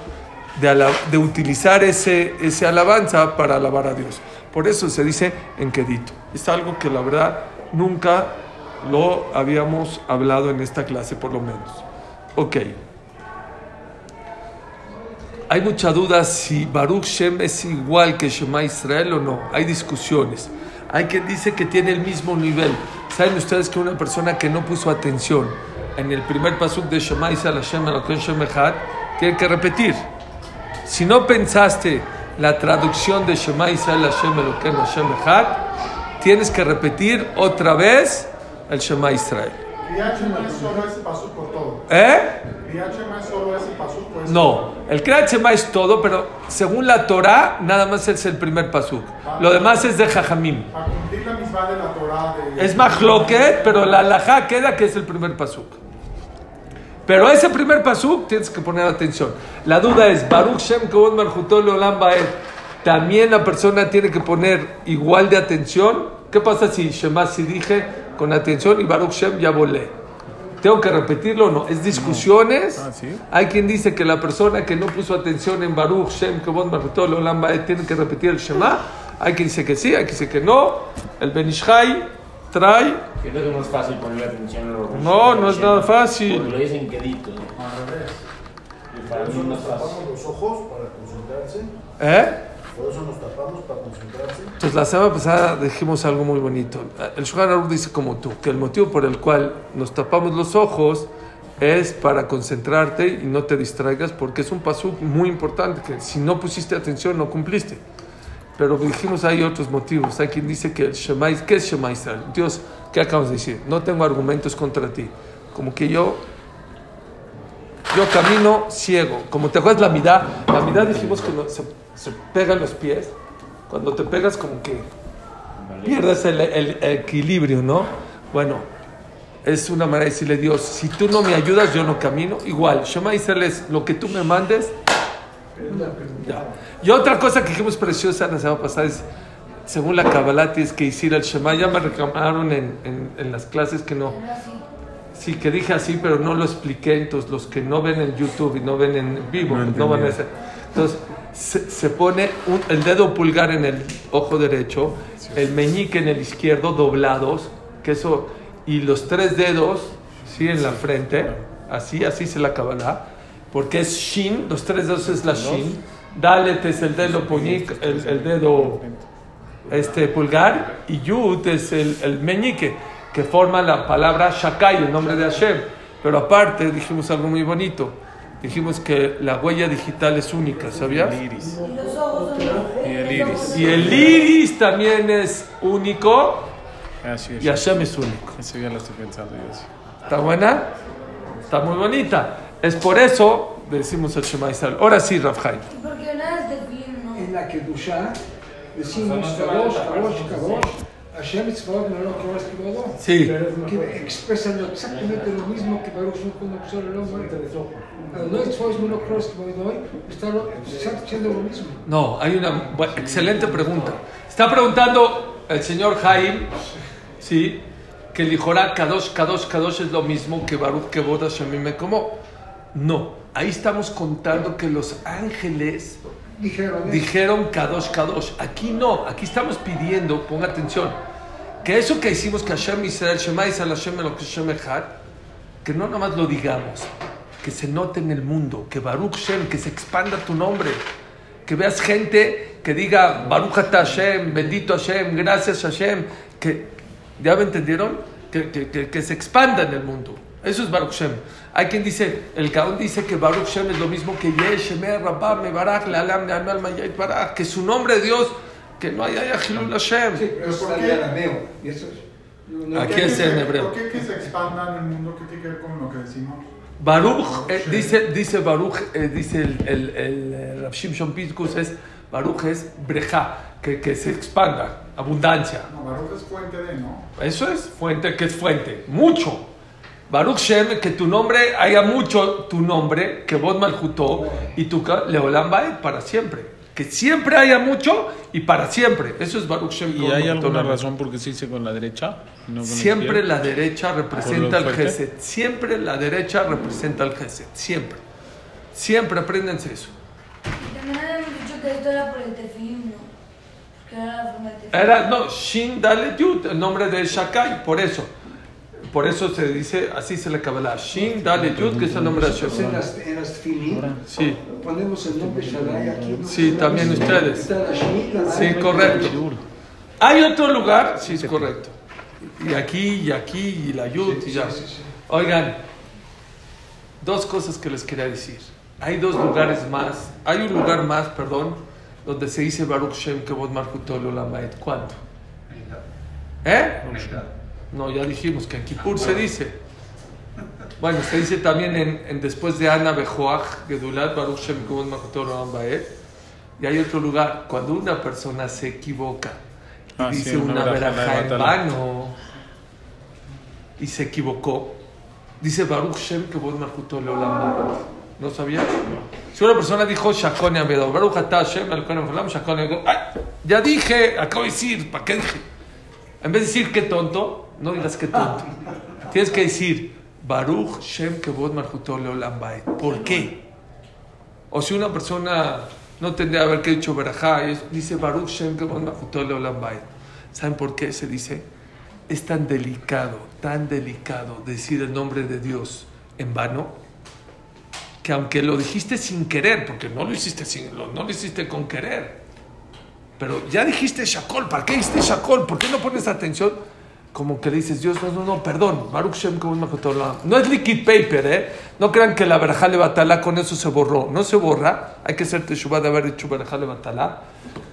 de, de utilizar ese, ese alabanza para alabar a Dios. Por eso se dice en Kedito. Es algo que la verdad nunca lo habíamos hablado en esta clase, por lo menos. Ok. Hay mucha duda si Baruch Shem es igual que Shema Israel o no. Hay discusiones. Hay quien dice que tiene el mismo nivel. ¿Saben ustedes que una persona que no puso atención en el primer pasuk de Shema Israel Hashem Shem Echad tiene que repetir? Si no pensaste la traducción de Shema Israel Hashem Elokeinu Hashem Echad, tienes que repetir otra vez el Shema Israel.
Criachema es solo ese paso por todo.
¿Eh?
Criachema es solo ese paso por
No, el Kriyat es todo, pero según la Torah, nada más es el primer pasuk. Lo demás es de Jajamim.
Para cumplir la misma de la Torah de...
Es Mahloket, pero la alajá queda que es el primer pasuk. Pero ese primer pasuk tienes que poner atención. La duda es, Baruch Shem Kavod Marjutol Olam Baed, ¿también la persona tiene que poner igual de atención? ¿Qué pasa si Shema si dije con atención y Baruch Shem ya volé? ¿Tengo que repetirlo o no? ¿Es discusiones?
Ah, ¿sí?
Hay quien dice que la persona que no puso atención en Baruch Shem Kavod Marjutol Olam Baed tiene que repetir el Shema. Hay quien dice que sí, hay quien dice que no. El Benishai trae
Creo que no es fácil ponerle atención a los
No, no es nada fácil.
Porque lo dicen quedito. ¿no? Y para mí no es fácil.
los ojos para concentrarse.
¿Eh?
Por eso nos tapamos para concentrarse.
Entonces la semana pasada dijimos algo muy bonito. El Shulchan dice como tú, que el motivo por el cual nos tapamos los ojos es para concentrarte y no te distraigas porque es un paso muy importante que si no pusiste atención no cumpliste. Pero dijimos hay otros motivos. Hay quien dice que el ¿qué es Shema Israel? Dios, ¿qué acabas de decir? No tengo argumentos contra ti. Como que yo yo camino ciego. Como te acuerdas la mitad, la mitad dijimos que no- se, se pegan los pies. Cuando te pegas como que pierdes el, el- el equilibrio, ¿no? Bueno, es una manera de decirle a Dios, si tú no me ayudas, yo no camino. Igual, Shema Israel es lo que tú me mandes. Ya. Y otra cosa que dijimos preciosa la semana pasada es, según la Kabbalah, tienes que decir el Shema. Ya me reclamaron en, en- en las clases que no. Sí, que dije así, pero no lo expliqué. Entonces, los que no ven en YouTube y no ven en vivo,
No
no, van a hacer. Entonces, se, se pone un- el dedo pulgar en el ojo derecho, el meñique en el izquierdo doblados, que eso, y los tres dedos, sí, en la frente, así, así se la Kabbalah, porque es Shin, los tres dedos es la Shin, Dalet es el dedo puñic, el, el dedo este pulgar y Yud es el, el meñique que forma la palabra Shakai, el nombre de Hashem. Pero aparte dijimos algo muy bonito. Dijimos que la huella digital es única, ¿sabías?
El iris.
Y los ojos son los-
Y el iris.
Y el iris también es único
Así es.
y Hashem es único.
Eso ya lo estoy pensando yo.
¿Está buena? Está muy bonita. Es por eso decimos el Shema Israel. Ahora sí, Rafhaim.
Porque nada es de.
En la Kedusha decimos Kadosh, Kadosh, Kadosh, Hashem Tzvaot Melech Kadosh Kibodó.
Sí.
Que expresan exactamente lo mismo que Baruch Shem Kuno Ksor Elom Adonai Tzvaot Melech Kadosh Kibodó está lo- está diciendo lo mismo.
No, hay una excelente pregunta. Está preguntando el señor Jaim, ¿sí? Que el Lijorá Kadosh, Kadosh, Kadosh es lo mismo que Baruch que Boda Shemim como. No, ahí estamos contando que los ángeles
Dijeron, ¿eh?
dijeron Kadosh Kadosh. Aquí no, aquí estamos pidiendo, ponga atención, que eso que hicimos que Hashem Israel, Shema Israel, Hashem lo que Hashem que no nomás lo digamos, que se note en el mundo, que Baruch Shem, que se expanda tu nombre, que veas gente que diga Baruch Hashem, bendito Hashem, gracias Hashem, que, ¿ya me entendieron? Que, que se expanda en el mundo. Eso es Baruch Shem. Hay quien dice, el Gaón dice que Baruch Shem es lo mismo que Yesh, Shemer, Rabba, Mebarach, Lealam, Neamal, Mayait, Barach, que su nombre de Dios, que no haya Yahilul Hashem.
Sí, pero
¿Por qué?
arameo. Y eso es.
Aquí
¿Por qué
es en hebreo.
¿Por qué que se expanda en el mundo? ¿Qué tiene que ver con lo que decimos?
Baruch, eh, dice, dice Baruch, eh, dice el, el, el, eh, Rav Shimshon Pincus, es, Baruch es breja, que, que se expanda, abundancia.
No, Baruch es fuente de, ¿no?
Eso es fuente, que es fuente, mucho. Baruch Shem, que tu nombre haya mucho tu nombre, que vos malhutó, y tu Leolam Baed para siempre. Que siempre haya mucho y para siempre. Eso es Baruch Shem.
¿Y hay alguna razón por qué se dice con la derecha? no con
Siempre la derecha representa el? Gesed. Siempre la derecha representa el Gesed. Siempre. Siempre apréndense eso.
Y también habíamos dicho que esto era por el tefilín, ¿no? Porque era la forma de tefilín.
Era, no, Shin Dalet Yud, el nombre de Shakai, por eso. Por eso se dice, así se le cabala. Shin Dalet Yud, que es el nombre de
en
Hashem.
las, en las tefilín
Sí,
ponemos el nombre Shaddai aquí. ¿no?
Sí, también ustedes.
La la
sí, correcto. Hay otro lugar, sí, es correcto. Y aquí, y aquí, y la Yud, y ya.
Sí, sí, sí.
Oigan, dos cosas que les quería decir. Hay dos lugares más, hay un lugar más, perdón, donde se dice Baruch Shem que vos Marcutol Olamaed. ¿Cuándo? ¿Eh? No, ya dijimos que en Kippur se dice. Bueno, se dice también en, en después de Ana Bejoach, Gedulat, Baruch Shem. Y hay otro lugar, cuando una persona se equivoca y
Ah,
dice
una
una
verajá
en vano y se equivocó, dice Baruch Shem que vos Marcutol Olamaed. ¿No sabía? Si una persona dijo Shakon Yamedo, Baruch Hashem, Elokenu Olam, Shakon Yamedo, ¡ay! Ya dije, acabo de decir, ¿para qué dije? En vez de decir qué tonto, no digas qué tonto. Tienes que decir Baruch Shem Kevod Marjuto Leolam. ¿Por qué? O si una persona no tendría que haber que dicho Berajá, dice Baruch Shem Kevod Marjuto Leolam. ¿Saben por qué se dice? Es tan delicado, tan delicado decir el nombre de Dios en vano que aunque lo dijiste sin querer, porque no lo hiciste sin, no lo hiciste con querer, pero ya dijiste Shakol, ¿para qué dijiste Shakol? ¿Por qué no pones atención? Como que dices, Dios, no, no, no, perdón, Baruch Shem. No es liquid paper, ¿eh? No crean que la verajá le batalá con eso se borró. No se borra, hay que hacer teshuvah de haber dicho verajá le batalá.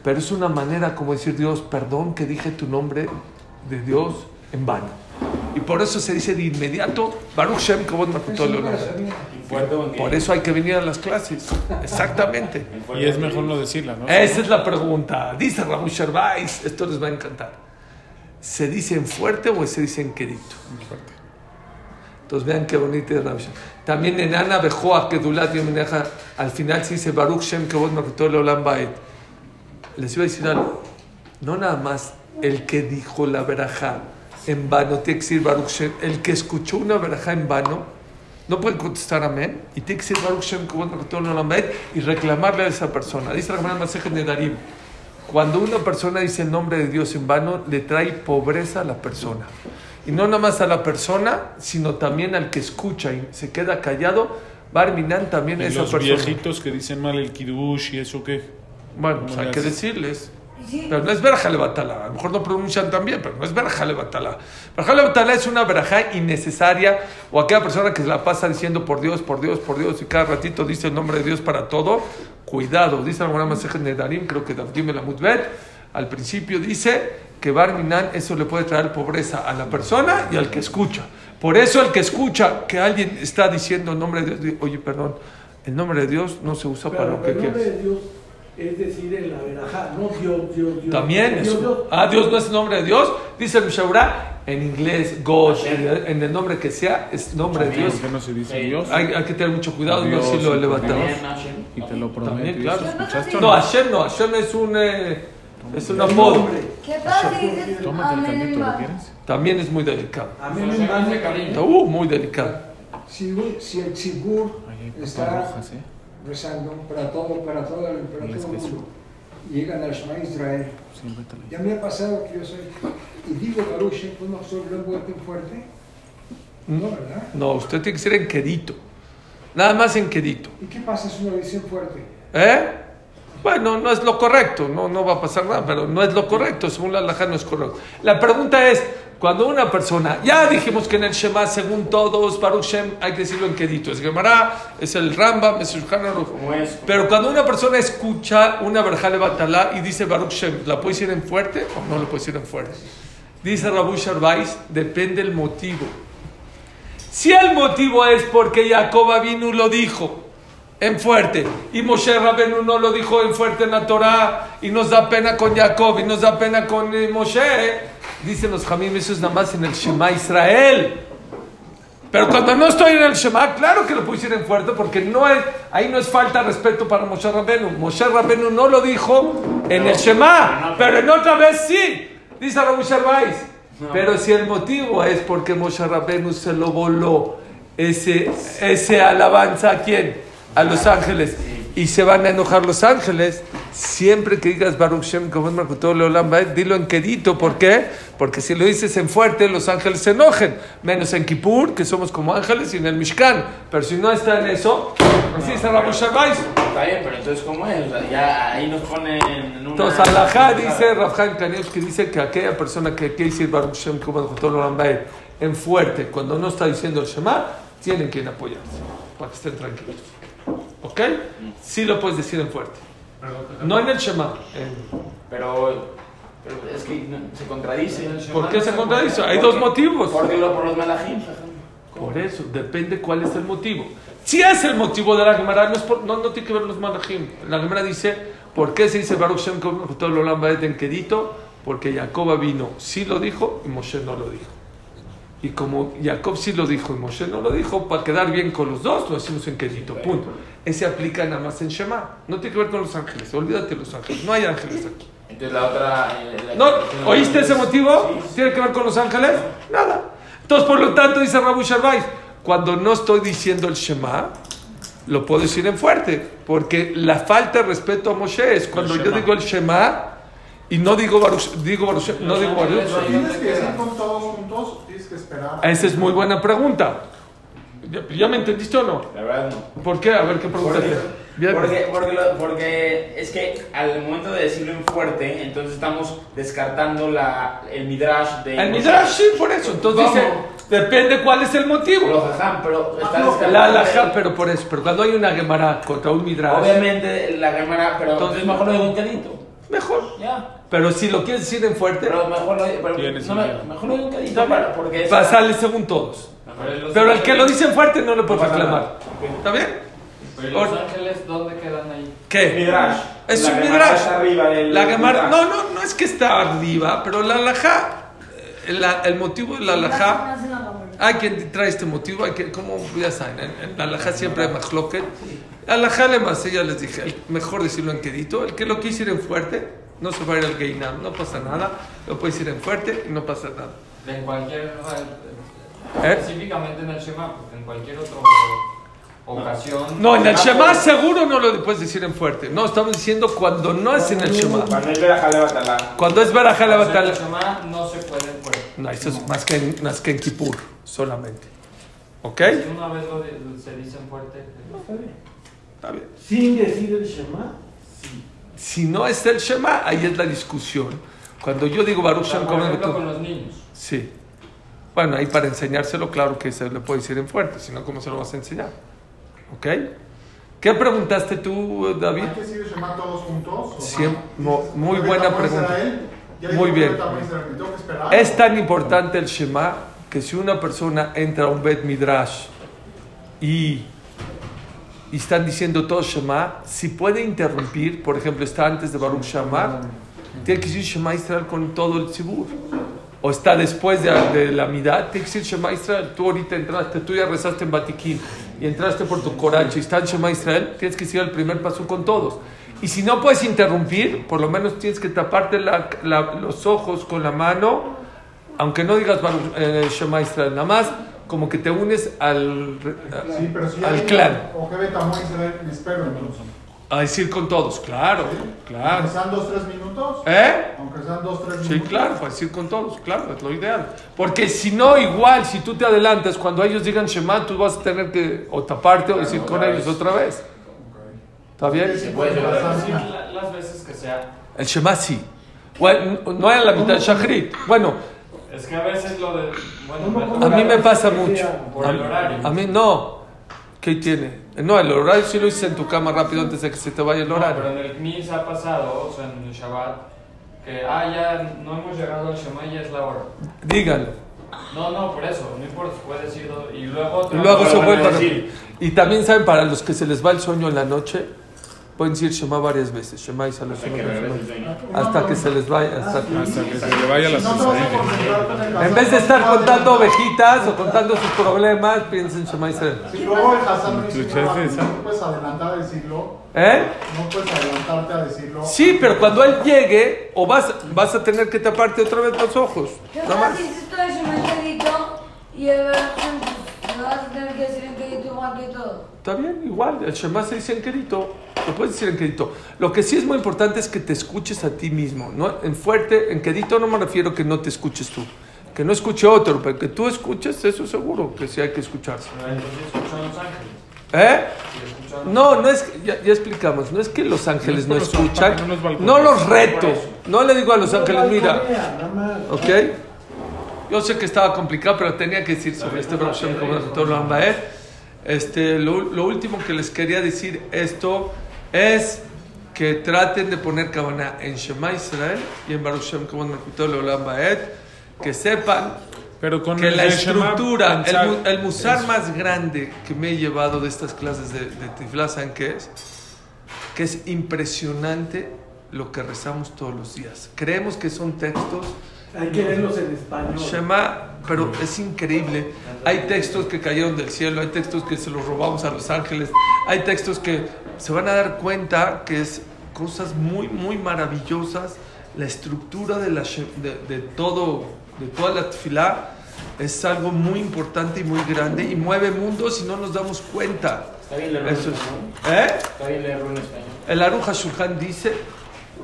Pero es una manera como decir, Dios, perdón que dije tu nombre de Dios en vano. Y por eso se dice de inmediato, Baruch Shem? Por eso hay que venir a las clases. Exactamente.
Y es mejor no decirla, ¿no?
Esa es la pregunta. Dice Raúl Sherbais, esto les va a encantar. ¿Se dice en fuerte o se dice en quedito?
Fuerte.
Entonces vean qué bonito es Sherbais. También en Ana Bejoa, Kedulat Yomeneja, al final se dice Baruch Shem Kevod Marketol Olam Baed. Les iba a decir algo. No nada más el que dijo la verajá en vano tiene que decir Baruch Shem. El que escuchó una verajá en vano no puede contestar amén y tiene que decir Baruch Shem Kevod Marketol Olam Baed y reclamarle a esa persona. Dice la Gemara Masejet Nedarim. Cuando una persona dice el nombre de Dios en vano, le trae pobreza a la persona. Y no nada más a la persona, sino también al que escucha y se queda callado. Barminan también
Y
esa
los
persona.
viejitos que dicen mal el kiddush y eso qué.
Bueno, pues
¿Cómo
hay que decirles. Pero no es verja levatala. A lo mejor no pronuncian tan bien, pero no es verja levatala. Verja levatala es una verajá innecesaria o aquella persona que se la pasa diciendo por Dios, por Dios, por Dios y cada ratito dice el nombre de Dios para todo. Cuidado, dice la Masejet Nedarim, creo que Davdim el Amutbet, al principio dice que Barminan eso le puede traer pobreza a la persona y al que escucha. Por eso el que escucha que alguien está diciendo el nombre de Dios, oye, perdón, el nombre de Dios no se usa para lo que quieres.
Dios es decir en la verajá, no Dios, Dios, Dios.
También
Dios,
eso.
Dios.
Ah, Dios no es el nombre de Dios. Dice el Mishabura en inglés, God, en el, nombre que sea, es nombre de Dios.
¿Por qué no se dice. Dios?
Hay, hay que tener mucho cuidado, no
Dios,
decirlo
sí,
levantamos.
También Hashem.
Y te lo prometo.
También,
¿y
claro.
¿Escuchaste o
No,
no?
Hashem no, Hashem es un, eh, es un apodo.
nombre.
¿qué pasa si dices
Tómate caldito, ¿lo quieres?
También es muy delicado.
Amén.
Uh, muy delicado.
Si, si el
hay
está
rojas, ¿eh?
Rezando para todo, para todo, el- para todo el mundo. Llegan al Shema Israel. Ya me ha pasado que yo soy, y digo Baruch Shem, pues no soy un tan fuerte. No, ¿verdad?
No, usted tiene que ser en quedito. Nada más en quedito.
¿Y qué pasa si uno dice fuerte?
¿Eh? Bueno, no es lo correcto, no, no va a pasar nada, pero no es lo correcto, según la halajá no es correcto. La pregunta es, cuando una persona, ya dijimos que en el Shema, según todos, Baruch Shem, hay que decirlo en quedito, es Gemara, es el Rambam, es el. Pero cuando una persona escucha una verjale batalá y dice Baruch Shem, ¿la puede decir en fuerte o no la puede decir en fuerte? Dice Rabu Sharbais, depende el motivo. Si el motivo es porque Jacob Avinu lo dijo en fuerte y Moshe Rabenu no lo dijo en fuerte en la Torah y nos da pena con Jacob y nos da pena con eh, Moshe, dicen los Jamim, eso es nada más en el Shema Israel. Pero cuando no estoy en el Shema, claro que lo decir en fuerte porque no es, ahí no es falta respeto para Moshe Rabenu. Moshe Rabenu no lo dijo en el Shema, pero en otra vez sí, dice Rabu Sharbais. Pero si el motivo es porque Moshe Rabenu se lo voló ese, ese alabanza a quién? A los ángeles. Y se van a enojar los ángeles. Siempre que digas Baruch Shem, dilo en quedito. ¿Por qué? Porque si lo dices en fuerte, los ángeles se enojen. Menos en Kippur, que somos como ángeles, y en el Mishkan. Pero si no está en eso, así está Rabu Sharbais.
Está bien, pero entonces, ¿cómo es? O sea, ya ahí nos ponen en una.
Entonces, Alajá dice, Rafjan Kanievski dice que aquella persona que quiere decir Baruch Shem como en fuerte, cuando no está diciendo el Shema, tienen que apoyarse, para que estén tranquilos. ¿Ok? Sí lo puedes decir en fuerte. No en el Shema. en-
Pero, pero es que no- se contradice.
¿Por qué se contradice? Hay dos motivos.
Por, digo, por los malajim.
Por eso, depende cuál es el motivo. Si es el motivo de la Gemara, no, es por- no, no tiene que ver los malachim. La Gemara dice, ¿por qué se dice Baruch Shem como todo lo Baed en Kedito? Porque Jacob vino, sí lo dijo y Moshe no lo dijo. Y como Jacob sí lo dijo y Moshe no lo dijo, para quedar bien con los dos, lo decimos en Kedito. Punto. Ese aplica nada más en Shema. No tiene que ver con los ángeles. Olvídate de los ángeles. No hay ángeles aquí.
Entonces la otra. la-
¿No? ¿Oíste ese motivo? ¿Tiene que ver con los ángeles? Nada. Entonces, por lo tanto, dice Rabu Sharbais, cuando no estoy diciendo el Shema, lo puedo decir en fuerte, porque la falta de respeto a Moshe es cuando yo digo el Shema y no digo Baruch, digo Baruch, no digo Baruch.
Tienes que decir con todos juntos, tienes que esperar.
Esa es muy buena pregunta. ¿Ya, ya me entendiste o no?
La verdad no.
¿Por qué? A ver qué preguntaste. Bien.
Porque, porque, lo- porque es que al momento de decirlo en fuerte, entonces estamos descartando la, el midrash de.
El Midrash, sí, por eso. Entonces dice, depende cuál es el motivo.
Pero, jajam, pero está
La alhaja, pero por eso. Pero cuando hay una Gemara contra un Midrash,
Obviamente la cámara, pero
Entonces,
entonces mejor lo digo cadito.
Mejor.
Ya.
Pero si lo quieres decir en fuerte,
Pero mejor lo pero, no, me- mejor lo digo en para- porque es.
pasarle según todos. Pero el que lo dice en fuerte no lo puede
No pasa
reclamar. ¿Está bien?
Pero ¿y los ángeles dónde quedan ahí?
¿Qué?
Midrash.
Es
La
un midrash.
está arriba del
La Gemara, no, no, no es que está arriba, pero la alhaja, eh, el motivo de la alhaja, Hay quien trae este motivo, hay que, como ya saben, en, en la alhaja siempre hay mahloket. Alhaja le más, ya les dije, el- mejor decirlo en quedito, el que lo quiere decir en fuerte, no se va a ir al Geinam, no pasa nada, lo puede decir en fuerte y no pasa nada.
En cualquier.
¿Eh?
Específicamente en el Shema, porque en cualquier otra ocasión.
No, en el Shema seguro no lo puedes decir en fuerte. No, estamos diciendo cuando no es en el Shema.
Cuando es batalá.
Cuando es
el Shema no se puede en fuerte.
No, eso es más que en, más que en Kippur, solamente. ¿Ok?
Si una vez lo de- se dice en fuerte.
Está bien.
Sin decir el Shema.
Si no es el Shema, ahí es la discusión. Cuando yo digo Baruch Shem
con los niños.
Sí. Bueno, ahí para enseñárselo, claro que se le puede decir en fuerte, si no, ¿cómo se lo vas a enseñar? ¿Ok? ¿Qué preguntaste tú, David?
¿Hay que decir Shema todos juntos? O
Siem-
sea,
mo-
dices,
muy
"Porque
buena pregunta.
Israel", ya
Muy bien. Es tan importante el Shema que si una persona entra a un Bet Midrash y, y están diciendo todo Shema, si puede interrumpir, por ejemplo, está antes de Baruch Shema, tiene que decir Shema Israel con todo el Tzibur. O está después de, de la mitad, tiene que decir Shema Israel. Tú ahorita entraste, tú ya rezaste en Batiquín y entraste por tu coraje y está en Shema Israel, tienes que decir el primer paso con todos. Y si no puedes interrumpir, por lo menos tienes que taparte la- la- los ojos con la mano aunque no digas eh, Shema Israel, nada más como que te unes al,
Sí, pero si
al clan.
O.
A decir con todos, claro, claro.
Aunque sean dos, tres minutos.
¿Eh?
Aunque sean dos, tres
Sí,
minutos.
claro, para decir con todos, claro, es lo ideal. Porque si no, igual, si tú te adelantas, cuando ellos digan Shema, tú vas a tener que o taparte o decir con ellos otra vez. ¿Está bien?
Sí,
puede
la- las veces que sea.
El Shema sí. Bueno, no era la mitad del Shachrit. Bueno,
Es que a veces lo de. Bueno,
¿Cómo,
me
a mí me pasa mucho.
Por el horario.
A mí no. ¿Qué tiene? No, el horario sí lo hice en tu cama rápido antes de que se te vaya el
No, pero
horario.
en el CNIS ha pasado, o sea, en el Shabbat, que, ah, ya no hemos llegado al Shema y ya es la hora.
Díganlo.
No, no, por eso, no importa, puede decirlo. Y luego.
Y luego
Pero
se
a
vuelve para...
decir.
Y también saben, para los que se les va el sueño en la noche, pueden decir Shema varias veces. Shema y Salud.
Que el sueño.
Hasta que se les vaya. hasta-
Hasta que se le vaya la
Si no te vas a
sensación.
concentrar con el
En vez de estar contando ovejitas o contando sus problemas, piensen Shema Israel.
Si luego el Hassan no puedes adelantar a decirlo.
¿Eh?
No puedes adelantarte a decirlo.
Sí, pero cuando él llegue, o vas, vas a tener que taparte otra vez los ojos.
¿Qué
Nada más.
y el pues, lo vas a tener que decir en quedito igual que todo?
Está bien, igual. El Shema se dice en quedito. Lo puedes decir en quedito. Lo que sí es muy importante es que te escuches a ti mismo. ¿no? En fuerte, en quedito no me refiero que no te escuches tú. Que no escuche otro, pero que tú escuches, eso seguro que sí hay que escucharse.
Pero entonces escuchan Los Ángeles.
¿Eh? No, no es, que- ya, ya explicamos, no es que los ángeles no,
los
escuchan,
no los
no los reto, no le digo a los
No,
ángeles, mira. ¿ok? Yo sé que estaba complicado, pero tenía que decir sobre este Shem como Este, lo, lo último que les quería decir esto es que traten de poner cabana en Shema Israel y en Baruch Shem como todo lo amba, que sepan
Pero con
que la
Shema,
estructura, el, el musar
eso.
más grande que me he llevado de estas clases de, de Tiflá, ¿saben qué es? Que es impresionante lo que rezamos todos los días. Creemos que son textos,
Hay que leerlos en español.
Shema, pero es increíble. Hay textos que cayeron del cielo, hay textos que se los robamos a los ángeles, hay textos que se van a dar cuenta que es cosas muy, muy maravillosas. La estructura de, la, de, de todo, de toda la tefilá es algo muy importante y muy grande y mueve mundos y no nos damos cuenta.
Está bien leerlo en
Eso es-
español.
¿Eh?
Está bien leerlo en español.
El Aruja Shulchan dice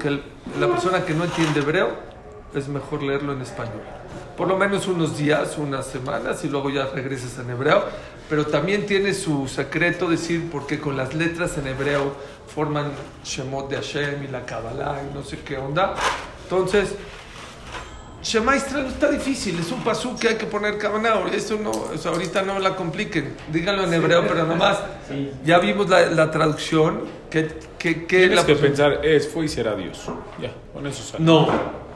que el- la persona que no entiende hebreo es mejor leerlo en español. Por lo menos unos días, unas semanas y luego ya regresas en hebreo. Pero también tiene su secreto decir porque con las letras en hebreo forman Shemot de Hashem y la Kabbalah y no sé qué onda. Entonces, Shema Israel no está difícil, es un pasú que hay que poner Kabbalah. Eso no, eso ahorita no la compliquen. Díganlo en hebreo, pero nomás.
Sí.
Ya vimos la, la traducción. que que que
Tienes
la
que pensar, es, fue y será Dios. Ya, con eso sale.
No,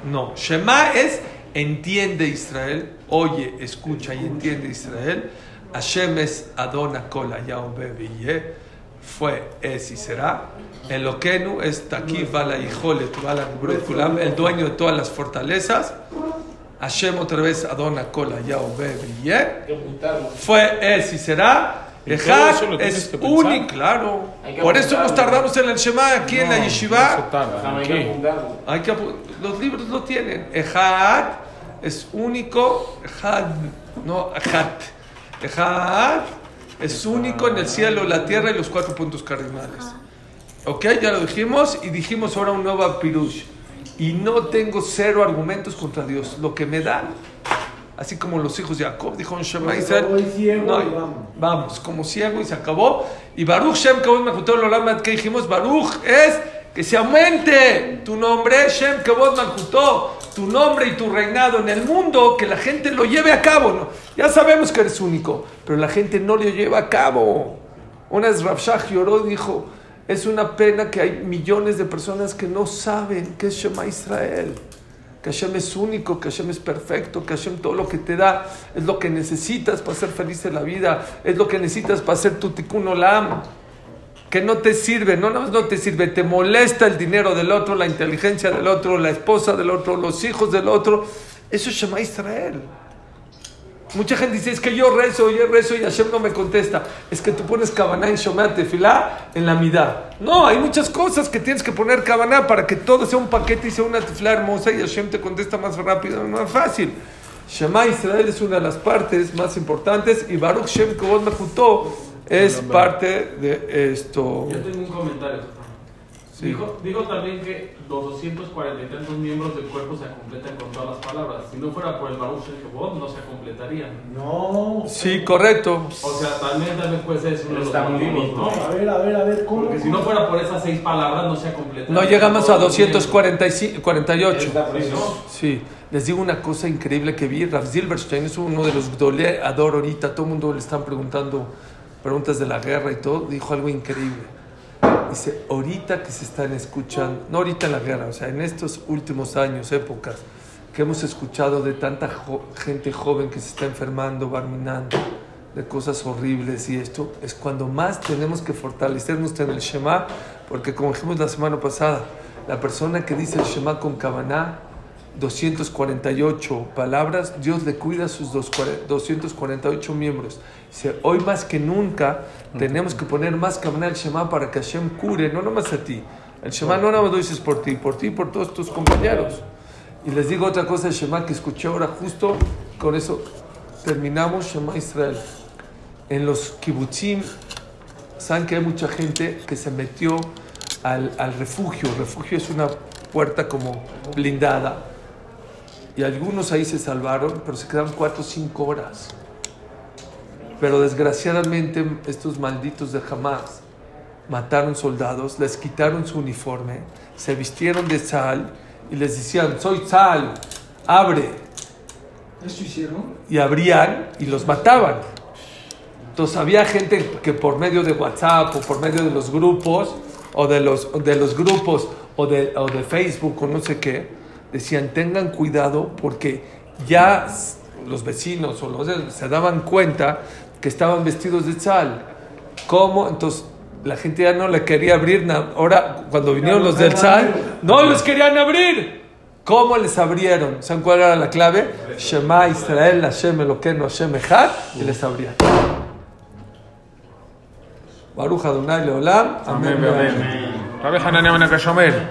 no. Shema es entiende Israel, oye, escucha y entiende Israel. Hashem es Adona Kola Veye, fue, es y será. Eloquenu es Takif Bala Hijolet Bala el dueño de todas las fortalezas. Hashem otra vez Adona Kola
apuntarlo.
fue, es y será.
Lo tienes
es único, claro. Por eso nos tardamos en el Shema aquí en la
No,
Yeshiva.
tarda.
Hay
Aquí.
que.
Hay que los libros lo tienen. Ejad es único. Ejad, no Ejad. Ejad es único en el cielo, la tierra y los cuatro puntos cardinales. Ok, ya lo dijimos y dijimos ahora un nuevo pirush. Y no tengo cero argumentos contra Dios. Lo que me da, así como los hijos de Jacob, dijo en Shema Israel, no
vamos.
vamos, como ciego y se acabó. Y Baruch Shem Kavod Malchutó Lolam, que dijimos, Baruch es que se aumente tu nombre, Shem Kavod Malchutó, tu nombre y tu reinado en el mundo, que la gente lo lleve a cabo. ¿no? Ya sabemos que eres único, pero la gente no lo lleva a cabo. Una vez Rav Shach lloró y dijo, es una pena que hay millones de personas que no saben qué es Shema Israel que Hashem es único, que Hashem es perfecto, que Hashem todo lo que te da es lo que necesitas para ser feliz en la vida, es lo que necesitas para ser tu tikkun olam, que no te sirve, no más no te sirve, te molesta el dinero del otro, la inteligencia del otro, la esposa del otro, los hijos del otro, eso es Shema Israel. Mucha gente dice, es que yo rezo, yo rezo y Hashem no me contesta. Es que tú pones Kabaná en Shomat Tefilá en la midá. No, hay muchas cosas que tienes que poner Kabaná para que todo sea un paquete y sea una tefilá hermosa y Hashem te contesta más rápido, más fácil. Shema Israel es una de las partes más importantes y Baruch Shem Kavod Mechutó es parte de esto.
Yo tengo un comentario.
Sí.
Dijo, dijo también que los 240 y tantos miembros del cuerpo se completan con todas las palabras. Si no fuera por el Baruch Shem Kavod, no se completarían.
No.
Sí, correcto.
O sea, también, también puede ser uno de los motivos, ¿no?
A ver, a ver, a ver, ¿cómo?
Porque si no fuera por esas seis palabras, no se completa.
No llegamos a 248.
Está preciso.
Sí, les digo una cosa increíble que vi. Rav Silverstein es uno de los Gdolé Ador ahorita. Todo el mundo le están preguntando preguntas de la guerra y todo. Dijo algo increíble. Dice, ahorita que se están escuchando, no ahorita en la guerra, o sea, en estos últimos años, épocas, que hemos escuchado de tanta jo- gente joven que se está enfermando, barminando, de cosas horribles y esto, es cuando más tenemos que fortalecernos en el Shema, porque como dijimos la semana pasada, la persona que dice el Shema con Kavaná, 248 palabras, Dios le cuida a sus dos- 248 miembros. Dice, hoy más que nunca tenemos que poner más Kavaná al Shema para que Hashem cure, no nomás a ti. El Shema no nada más lo dices por ti, por ti y por todos tus compañeros. Y les digo otra cosa, el Shema que escuché ahora justo, con eso terminamos Shema Israel. En los kibbutzim, saben que hay mucha gente que se metió al, al refugio. refugio es una puerta como blindada. Y algunos ahí se salvaron, pero se quedaron cuatro o cinco horas. Pero desgraciadamente estos malditos de Hamas mataron soldados, les quitaron su uniforme, se vistieron de sal y les decían, soy sal, abre.
¿Eso hicieron?
Y abrían y los mataban. Entonces había gente que por medio de WhatsApp o por medio de los grupos o de los, de los grupos o de, o de Facebook o no sé qué, decían tengan cuidado porque ya los vecinos o los se daban cuenta que estaban vestidos de sal. ¿Cómo? Entonces la gente ya no le quería abrir. Ahora, cuando vinieron los del sal, no les querían abrir. ¿Cómo les abrieron? ¿Saben cuál era la clave? Shema Israel, Hashem Elokeinu, Hashem Echad, y les abrían. Baruch Adonai Leolam. Amén.
Akashomer.